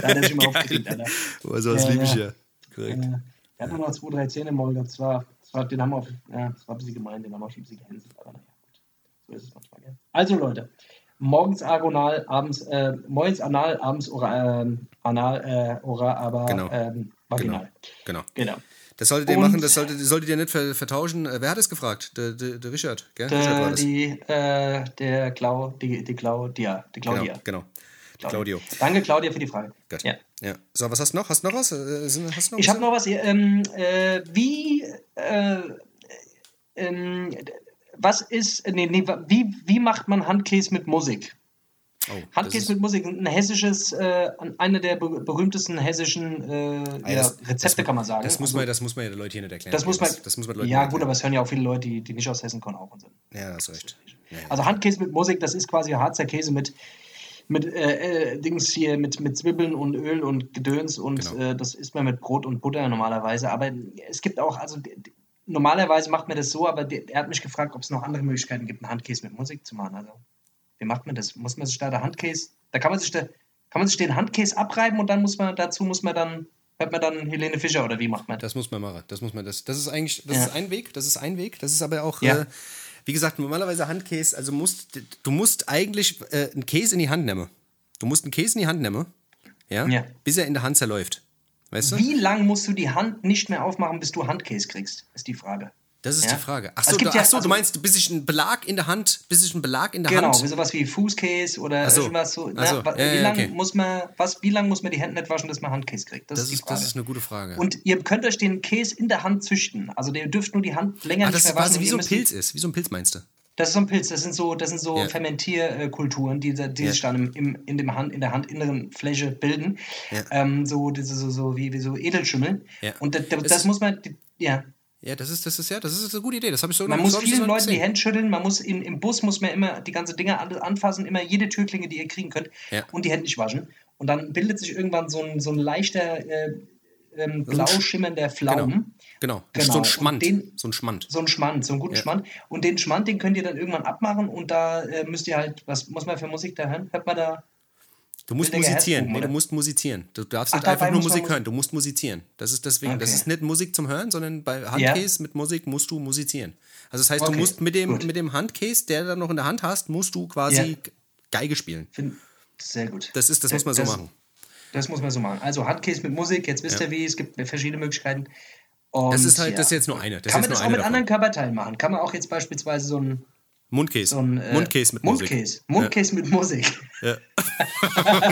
Da hat er sich immer aufgeregt, Alter. oh, sowas Ja, liebe ich ja. ja. Korrekt. Äh, Er hat nur noch zwei, drei Zähne im Maul gehabt. Das war, das war, den haben wir auf, ja, das war ein bisschen gemein, den haben wir schon ein bisschen gehänselt. Aber naja, gut. So ist es manchmal, gell? Also, Leute. Morgens Agonal, abends, äh, morgens Anal, abends Ora, ähm, Anal, äh, Ora, aber Genau. ähm, Vaginal. Genau. Genau. Das solltet ihr Und- machen, das solltet, solltet ihr nicht ver vertauschen. Äh, wer hat es gefragt? Der, der, der Richard, gell? Richard war Der, das. die, äh, der Clau, die, die Claudia, die Claudia. Genau, genau. Claudio. Danke, Claudia, für die Frage. Gut. Ja. Ja. So, was hast du noch? Hast du noch was? Äh, hast noch Ich was? habe noch was hier. Ähm, äh, wie, äh, ähm, was ist, nee, nee, wie, wie macht man Handkäse mit Musik? Oh, das Handkäse ist- mit Musik, ein hessisches, äh, einer der be berühmtesten hessischen äh, Ah, ja, das- Rezepte, das, kann man sagen. Das muss, Also, man, das muss man ja den Leuten hier nicht erklären. das muss man, Das, das muss man Leuten ja gut, aber es hören ja auch viele Leute, die, die nicht aus Hessen kommen, auch und sind. Ja, hast recht. Ja, ja. Also Handkäse mit Musik, das ist quasi Harzer Käse mit, mit äh, äh, Dings hier, mit, mit Zwiebeln und Öl und Gedöns und Genau. äh, das isst man mit Brot und Butter normalerweise. Aber es gibt auch, also normalerweise macht man das so, aber der, er hat mich gefragt, ob es noch andere Möglichkeiten gibt, einen Handkäse mit Musik zu machen. Also wie macht man das? Muss man sich da der Handkäse, da kann man sich da, kann man sich den Handkäse abreiben und dann muss man, dazu muss man dann, hört man dann Helene Fischer oder wie macht man das? Das muss man machen. Das muss man. Das, das ist eigentlich, das Ja. ist ein Weg. Das ist ein Weg. Das ist aber auch, Ja. äh, wie gesagt, normalerweise Handkäse. Also musst, du musst eigentlich äh, einen Käse in die Hand nehmen. Du musst einen Käse in die Hand nehmen, ja, Ja. bis er in der Hand zerläuft. Weißt du? Wie lang musst du die Hand nicht mehr aufmachen, bis du Handkäse kriegst, ist die Frage. Das ist Ja. die Frage. Achso, gibt du, ja- ach so, also- du meinst, bis ich einen Belag in der Hand, bis ich einen Belag in der Genau, Hand. wie sowas wie Fußkäse oder so. irgendwas so. So, Na, wa- ja, wie lange okay. muss man, was, wie lange muss man die Hände nicht waschen, dass man Handkäse kriegt? Das, Das ist die ist, das ist eine gute Frage. und ihr könnt euch den Käse in der Hand züchten. Also ihr dürft nur die Hand länger ah, nicht das mehr ist waschen. quasi und wie ihr so ein Pilz ist. Wie so ein Pilz meinst du? Das ist so ein Pilz. Das sind so, das sind so Ja. Fermentierkulturen, die, die Ja. sich dann im, im, in, dem Hand, in der handinneren Fläche bilden. Ja. Ähm, so, so, so wie, wie so Edelschimmel. Und das, das, das ist- muss man, ja. Ja, das ist, das ist ja, das ist eine gute Idee. Das habe ich so Man muss vielen so Leuten die. Hände schütteln, man muss in, im Bus muss man immer die ganze Dinge an, anfassen, immer jede Türklinge, die ihr kriegen könnt Ja. und die Hände nicht waschen. und dann bildet sich irgendwann so ein, so ein leichter äh, ähm, blau Sch- schimmernder Pflaumen. Genau. Genau, So ein Schmand. den- so ein Schmand. So ein Schmand, so einen guten Ja. Schmand. Und den Schmand, den könnt ihr dann irgendwann abmachen und da äh, müsst ihr halt, was muss man für Musik da hören? Hört man da? Du musst musizieren. Nee, du musst musizieren. Du darfst Ach, nicht einfach nur Musik hören. Du musst musizieren. Das ist deswegen, das Okay. ist nicht Musik zum Hören, sondern bei Handcase mit Musik musst du musizieren. Also das heißt, Okay, du musst mit dem, gut. mit dem Handcase, der dann noch in der Hand hast, musst du quasi Ja. Geige spielen. Find, sehr gut. Das ist, das muss man so Das- machen. Das muss man so machen. Also Handcase mit Musik, jetzt wisst Ja. ihr wie, es gibt verschiedene Möglichkeiten. Und, Das ist halt, ja. das ist jetzt nur eine. Das Kann man das auch mit davon. anderen Körperteilen machen? Kann man auch jetzt beispielsweise so ein, Mundcase. so ein äh, Mundcase mit Musik. Mundcase, Mundcase mit Musik. Ja.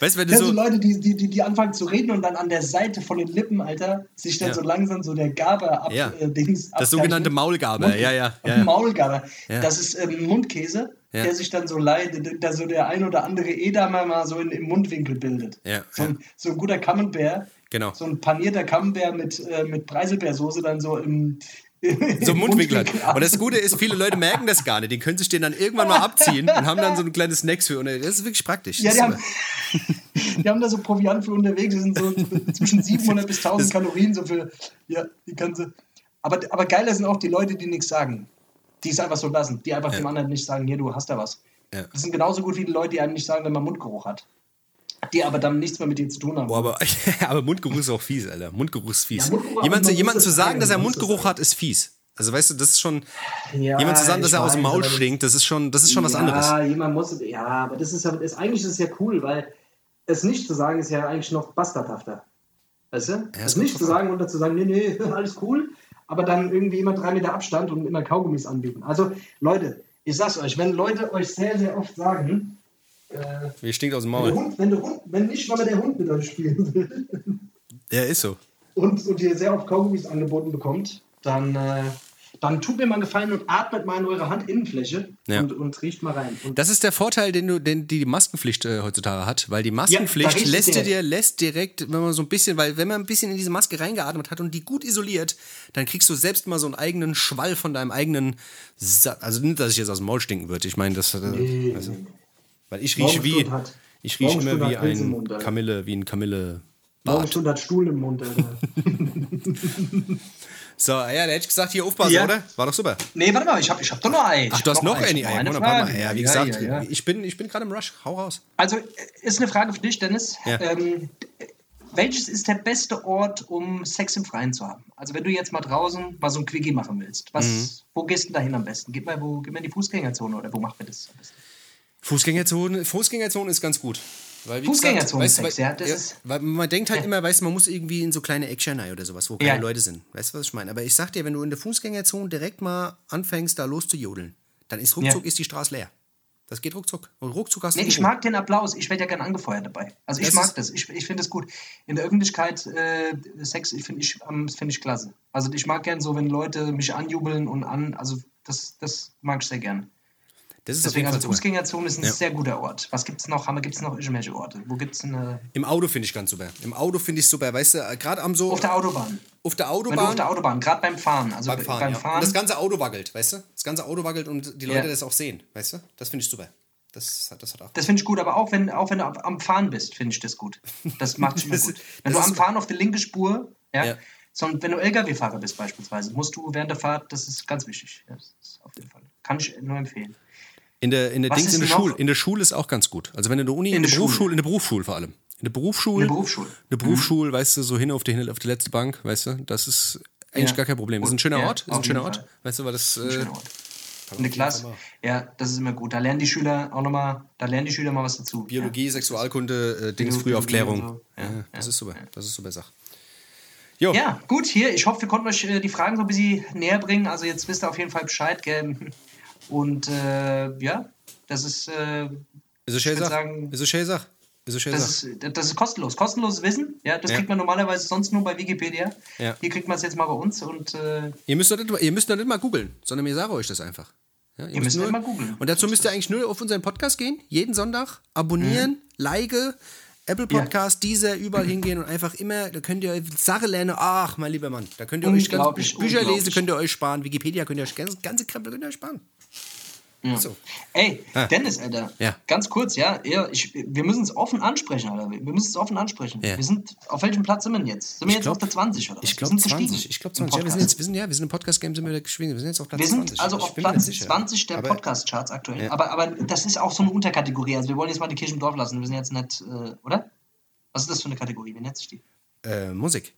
weißt du, wenn du Ja, so so. Leute, die, die, die, anfangen zu reden und dann an der Seite von den Lippen, Alter, sich dann Ja. so langsam so der Gabe ab, Ja. äh, Dings Das sogenannte Maulgabe, Mund- ja, ja. ja, ja. Maulgabe. Ja. Das ist ähm, Mundkäse, Ja. der sich dann so leidet, da so der ein oder andere Edamer mal so in, im Mundwinkel bildet. Ja, So, ein, so ein guter Camembert. Genau. So ein panierter Camembert mit, äh, mit Preiselbeersoße dann so im, So im ein Mundwinkel hat. Mundwinkel Und das Gute ist, viele Leute merken das gar nicht. Die können sich den dann irgendwann mal abziehen und haben dann so ein kleines Snacks für. Und das ist wirklich praktisch. Ja, die haben, die haben da so Proviant für unterwegs, das sind so zwischen 700 bis 1000 Kalorien, so für, ja, die ganze. Aber, aber geiler sind auch die Leute, die nichts sagen. Die es einfach so lassen, die einfach dem anderen nicht sagen, hier, du hast da was. Ja. Das sind genauso gut wie die Leute, die einem nicht sagen, wenn man Mundgeruch hat. Die aber dann nichts mehr mit dir zu tun haben. Boah, aber, aber Mundgeruch ist auch fies, Alter. Mundgeruch ist fies. Ja, Mundgeruch, Jemand, muss zu sagen, dass er Mundgeruch hat, ist fies. Also weißt du, das ist schon. Ja, jemand zu sagen, dass er aus dem Maul stinkt, das ist schon, das ist schon was ja, anderes. jemand muss, ja, aber das ist, ja- ist eigentlich ist es ja cool, weil es nicht zu sagen ist ja eigentlich noch bastardhafter. Weißt du? es es nicht zu sagen und dazu sagen, nee, nee, alles cool, aber dann irgendwie immer drei Meter Abstand und immer Kaugummis anbieten. Also, Leute, ich sag's euch, wenn Leute euch sehr, sehr oft sagen, äh, Wie stinkt aus dem wenn, Maul. Hund, wenn, der Hund, wenn nicht, man der Hund mit euch spielen will Ja, ist so. und, und ihr sehr oft Kaugummis angeboten bekommt, dann, äh, dann tut mir mal einen Gefallen und atmet mal in eure Handinnenfläche Ja. und, und riecht mal rein. Und Das ist der Vorteil, den, du, den die Maskenpflicht äh, heutzutage hat, weil die Maskenpflicht du lässt dir, direkt. dir lässt direkt, wenn man so ein bisschen, weil wenn man ein bisschen in diese Maske reingeatmet hat und die gut isoliert, dann kriegst du selbst mal so einen eigenen Schwall von deinem eigenen, Sa also nicht, dass ich jetzt aus dem Maul stinken würde. Ich meine, das, äh, Nee, nee. Weil ich rieche wie, hat- ich rieche immer wie ein Mund. Kamille, wie ein Kamille. Morgenstund hat Stuhl im Mund, Alter. So, ja, da hätte ich gesagt, hier aufpassen, Ja. oder? War doch super. nee, warte mal, ich hab, ich hab doch noch ein. Ach, du hast noch eine, eine, Ei. eine. Frage. Ja, wie gesagt, ja, ja. ich bin, ich bin gerade im Rush. Hau raus. Also, ist eine Frage für dich, Dennis. Ja. Ähm, welches ist der beste Ort, um Sex im Freien zu haben? Also, wenn du jetzt mal draußen mal so ein Quickie machen willst, was, Mhm. wo gehst du denn dahin am besten? Gib mal, wo, gib mal in die Fußgängerzone oder wo macht man das am besten? Fußgängerzone, Fußgängerzone ist ganz gut. Weil, Fußgängerzone gesagt, Sex, weil, ja, das ist- weil man denkt halt immer, weißt du, man muss irgendwie in so kleine Action oder sowas, wo keine Ja. Leute sind. Weißt du, was ich meine? Aber ich sag dir, wenn du in der Fußgängerzone direkt mal anfängst, da loszujodeln, dann ist ruckzuck Ja. ist die Straße leer. Das geht ruckzuck. Und ruckzuck hast du Nee, ich mag den Applaus. Ich werde ja gern angefeuert dabei. Also ich Das mag das. Ich, ich finde es gut. In der Öffentlichkeit äh, Sex, ich finde ich, ähm, das finde ich klasse. Also ich mag gern so, wenn Leute mich anjubeln und an, also das, das mag ich sehr gern. Deswegen, also. Fußgängerzone ist ein Ja. sehr guter Ort. Was gibt es noch? Gibt es noch irgendwelche Orte? Wo gibt es eine. Im Auto finde ich ganz super. Im Auto finde ich super. Weißt du, gerade am so. Auf der Autobahn. auf der Wenn du Autobahn. auf der Autobahn, gerade beim Fahren. Also beim Fahren, beim ja. Fahren Und das ganze Auto wackelt, weißt du? Das ganze Auto wackelt und die Leute Ja. das auch sehen, weißt du? Das finde ich super. Das, das hat auch. Das finde ich gut, aber auch wenn, auch wenn du am- Fahren bist, finde ich das gut. Das macht Das- gut. Wenn du am Fahren auf der linke Spur, ja, Ja. sondern wenn du LKW-Fahrer bist beispielsweise, musst du während der Fahrt, das ist ganz wichtig. Ja, das ist auf jeden Fall. Kann ich nur empfehlen. In der, in der Dings, ist in der? Schule, in der Schule ist auch ganz gut. Also wenn du in der Uni, in, In der der Berufsschule, Schule. in der Berufsschule vor allem. In der Berufsschule. In der Berufsschule. Mhm. In der Berufsschule, weißt du, so hin auf die, auf die letzte Bank, weißt du, das ist eigentlich Ja. gar kein Problem. Das ist ein schöner Ja, Ort, ist ein schöner Ort. Fall. Weißt du, weil das. Ein Äh, schöner Ort. In der Klasse, ja, das ist immer gut. Da lernen die Schüler auch nochmal, da lernen die Schüler mal was dazu. Biologie, Sexualkunde, äh, Dings, Frühaufklärung. so. Ja, Ja, das ja, ist super. Das ist super Sache. Jo. Ja, gut, hier, ich hoffe, wir konnten euch äh, die Fragen so ein bisschen näher bringen. Also jetzt wisst ihr auf jeden Fall Bescheid, gell? Und äh, ja, das ist, äh, Ist es Sach? sagen, Ist es schön Sach? Ist es das ist, das ist kostenlos. Kostenloses Wissen, ja, das Ja. kriegt man normalerweise sonst nur bei Wikipedia. Ja. Hier kriegt man es jetzt mal bei uns und äh, Ihr müsst doch nicht, ihr müsst doch nicht mal googeln, sondern wir sagen euch das einfach. Ja, ihr müsst nur, nicht mal googeln. Und dazu müsst ihr eigentlich nur auf unseren Podcast gehen, jeden Sonntag, abonnieren, like, Apple Mhm. Ja. Podcast, dieser, überall hingehen und einfach immer, da könnt ihr Sache lernen. Ach, mein lieber Mann, da könnt ihr euch ganz Bücher lesen, könnt ihr euch sparen, Wikipedia könnt ihr euch, ganze, ganze Krempel könnt ihr euch sparen. So. Ey, Ah. Dennis, Alter. Ja. Ganz kurz, ja. ja ich, wir müssen es offen ansprechen, Alter. Wir müssen es offen ansprechen. Ja. Wir sind, auf welchem Platz sind wir denn jetzt? Sind wir jetzt glaub- auf der 20 oder was? Ich glaube sind gestiegen 20. Ich glaube im 20. Ja, wir sind jetzt, wir sind, ja, wir sind im Podcast-Game, sind wir gestiegen. Wir sind jetzt auf Platz Wir sind 20. also Ich auf Platz nicht sicher. 20 der Podcast-Charts aktuell. Ja. Aber, aber das ist auch so eine Unterkategorie. Also wir wollen jetzt mal die Kirche im Dorf lassen. Wir sind jetzt nicht, äh, oder? Was ist das für eine Kategorie? Wie nennt sich die? Äh, Musik.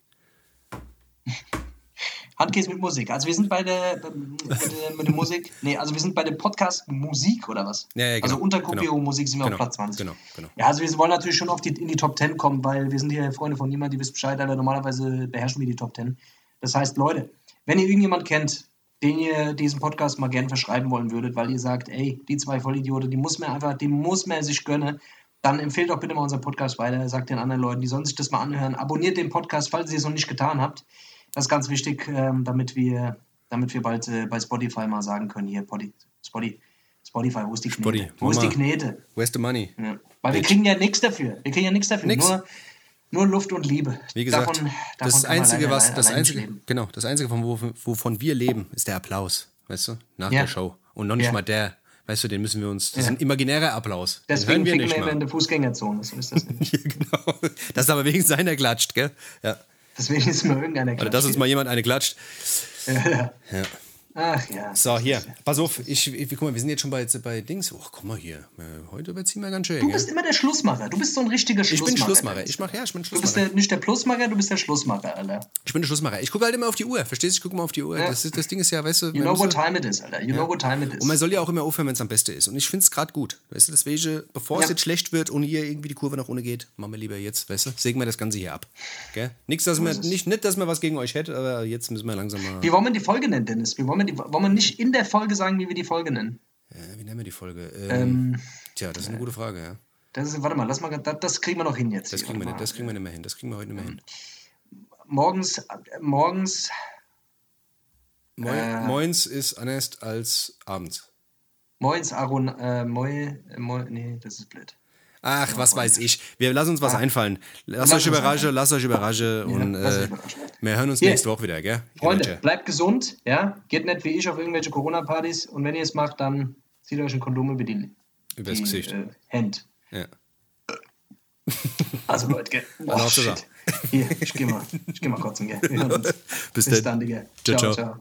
Handkäse mit Musik. Also wir sind bei der, mit der, mit der Musik. Nee, also wir sind bei dem Podcast Musik oder was? Ja, ja, genau, Also unter genau. Kopio Musik sind wir Genau, auf Platz 20. genau, genau. Ja, also wir wollen natürlich schon auf die, in die Top 10 kommen, weil wir sind hier Freunde von jemandem, die wissen Bescheid, Alter. Normalerweise beherrschen wir die Top 10. Das heißt, Leute, wenn ihr irgendjemand kennt, den ihr diesen Podcast mal gern verschreiben wollen würdet, weil ihr sagt, ey, die zwei Vollidioten, die muss man einfach, die muss man sich gönnen, dann empfehlt doch bitte mal unseren Podcast weiter, sagt den anderen Leuten, die sollen sich das mal anhören. Abonniert den Podcast, falls ihr es noch nicht getan habt. Das ist ganz wichtig, ähm, damit wir, damit wir bald äh, bei Spotify mal sagen können, hier, Poddy, Spotify, Spotify, wo ist die Knete? Spotify, wo ist die. Knete? Where's the money? Ja. Weil wir kriegen ja nichts dafür. Wir kriegen ja nichts dafür. Nix. Nur, nur Luft und Liebe. Wie gesagt, davon, davon das Einzige, was, das nicht Einzige, leben. genau, das Einzige, von wovon, wovon wir leben, ist der Applaus, weißt du, nach Ja. der Show. Und noch nicht Ja. mal der, weißt du, den müssen wir uns, das Ja. ist ein imaginärer Applaus. Deswegen wir ficken nicht wir mal. in der Fußgängerzone. So ist das nämlich. genau. Das ist aber wegen seiner klatscht, gell? Ja. Deswegen ist mir irgendeiner Oder dass uns mal jemand eine klatscht. Ja. Ja. Ach ja. So, hier, pass auf, ich, ich, guck mal, wir sind jetzt schon bei, bei Dings. Oh, guck mal hier, äh, heute überziehen wir ganz schön. Du bist immer der Schlussmacher. Du bist so ein richtiger ich Schlussmacher. bin Schlussmacher. Ich mach, ja, ich bin Du bist Schlussmacher. der, nicht der Plusmacher, du bist der Schlussmacher, Alter. Ich bin der Schlussmacher. Ich gucke halt immer auf die Uhr. Verstehst du? Ich gucke mal auf die Uhr. Ja. Das, ist, das Ding ist ja, weißt du, You man know what ja- time it is, Alter. You know what time it is. Und man soll ja auch immer aufhören, wenn es am besten ist. Und ich finde es gerade gut. Weißt du, deswegen, bevor es Ja. jetzt schlecht wird und hier irgendwie die Kurve nach unten geht, machen wir lieber jetzt, weißt du, sägen wir das Ganze hier ab. Gell? Nichts, dass wir, nicht, nicht, dass wir was gegen euch hätten, aber jetzt müssen wir langsam mal. Wie wollen wir die Folge nennen, Dennis? Wie wollen wir, die, wollen wir nicht in der Folge sagen, wie wir die Folge nennen? Äh, wie nennen wir die Folge? Ähm, Ähm, tja, das ist eine gute Frage, ja. das ist, warte mal, lass mal, das, das kriegen wir noch hin jetzt. Das hier. kriegen, wir nicht, das kriegen wir nicht mehr hin. Das kriegen wir heute nicht mehr hin. morgens, äh, morgens, Moin, Äh. Moins ist anders als abends. moins, Aaron, äh, moi, äh, moi, nee, das ist blöd. Ach, was weiß ich. Wir lassen uns was einfallen. Lasst Lass euch uns überraschen, lasst euch überraschen und äh, wir hören uns Hier. nächste Woche wieder, gell? Freunde, bleibt gesund, ja, geht nicht wie ich auf irgendwelche Corona-Partys und wenn ihr es macht, dann zieht euch ein Kondom über die, Übers die Gesicht. Äh, Hand. Ja. Also Leute, gell. Oh, shit. Hier, ich geh mal, ich geh mal kotzen, gell. Bis Bis dann. dann, Digga. Ciao, ciao. ciao.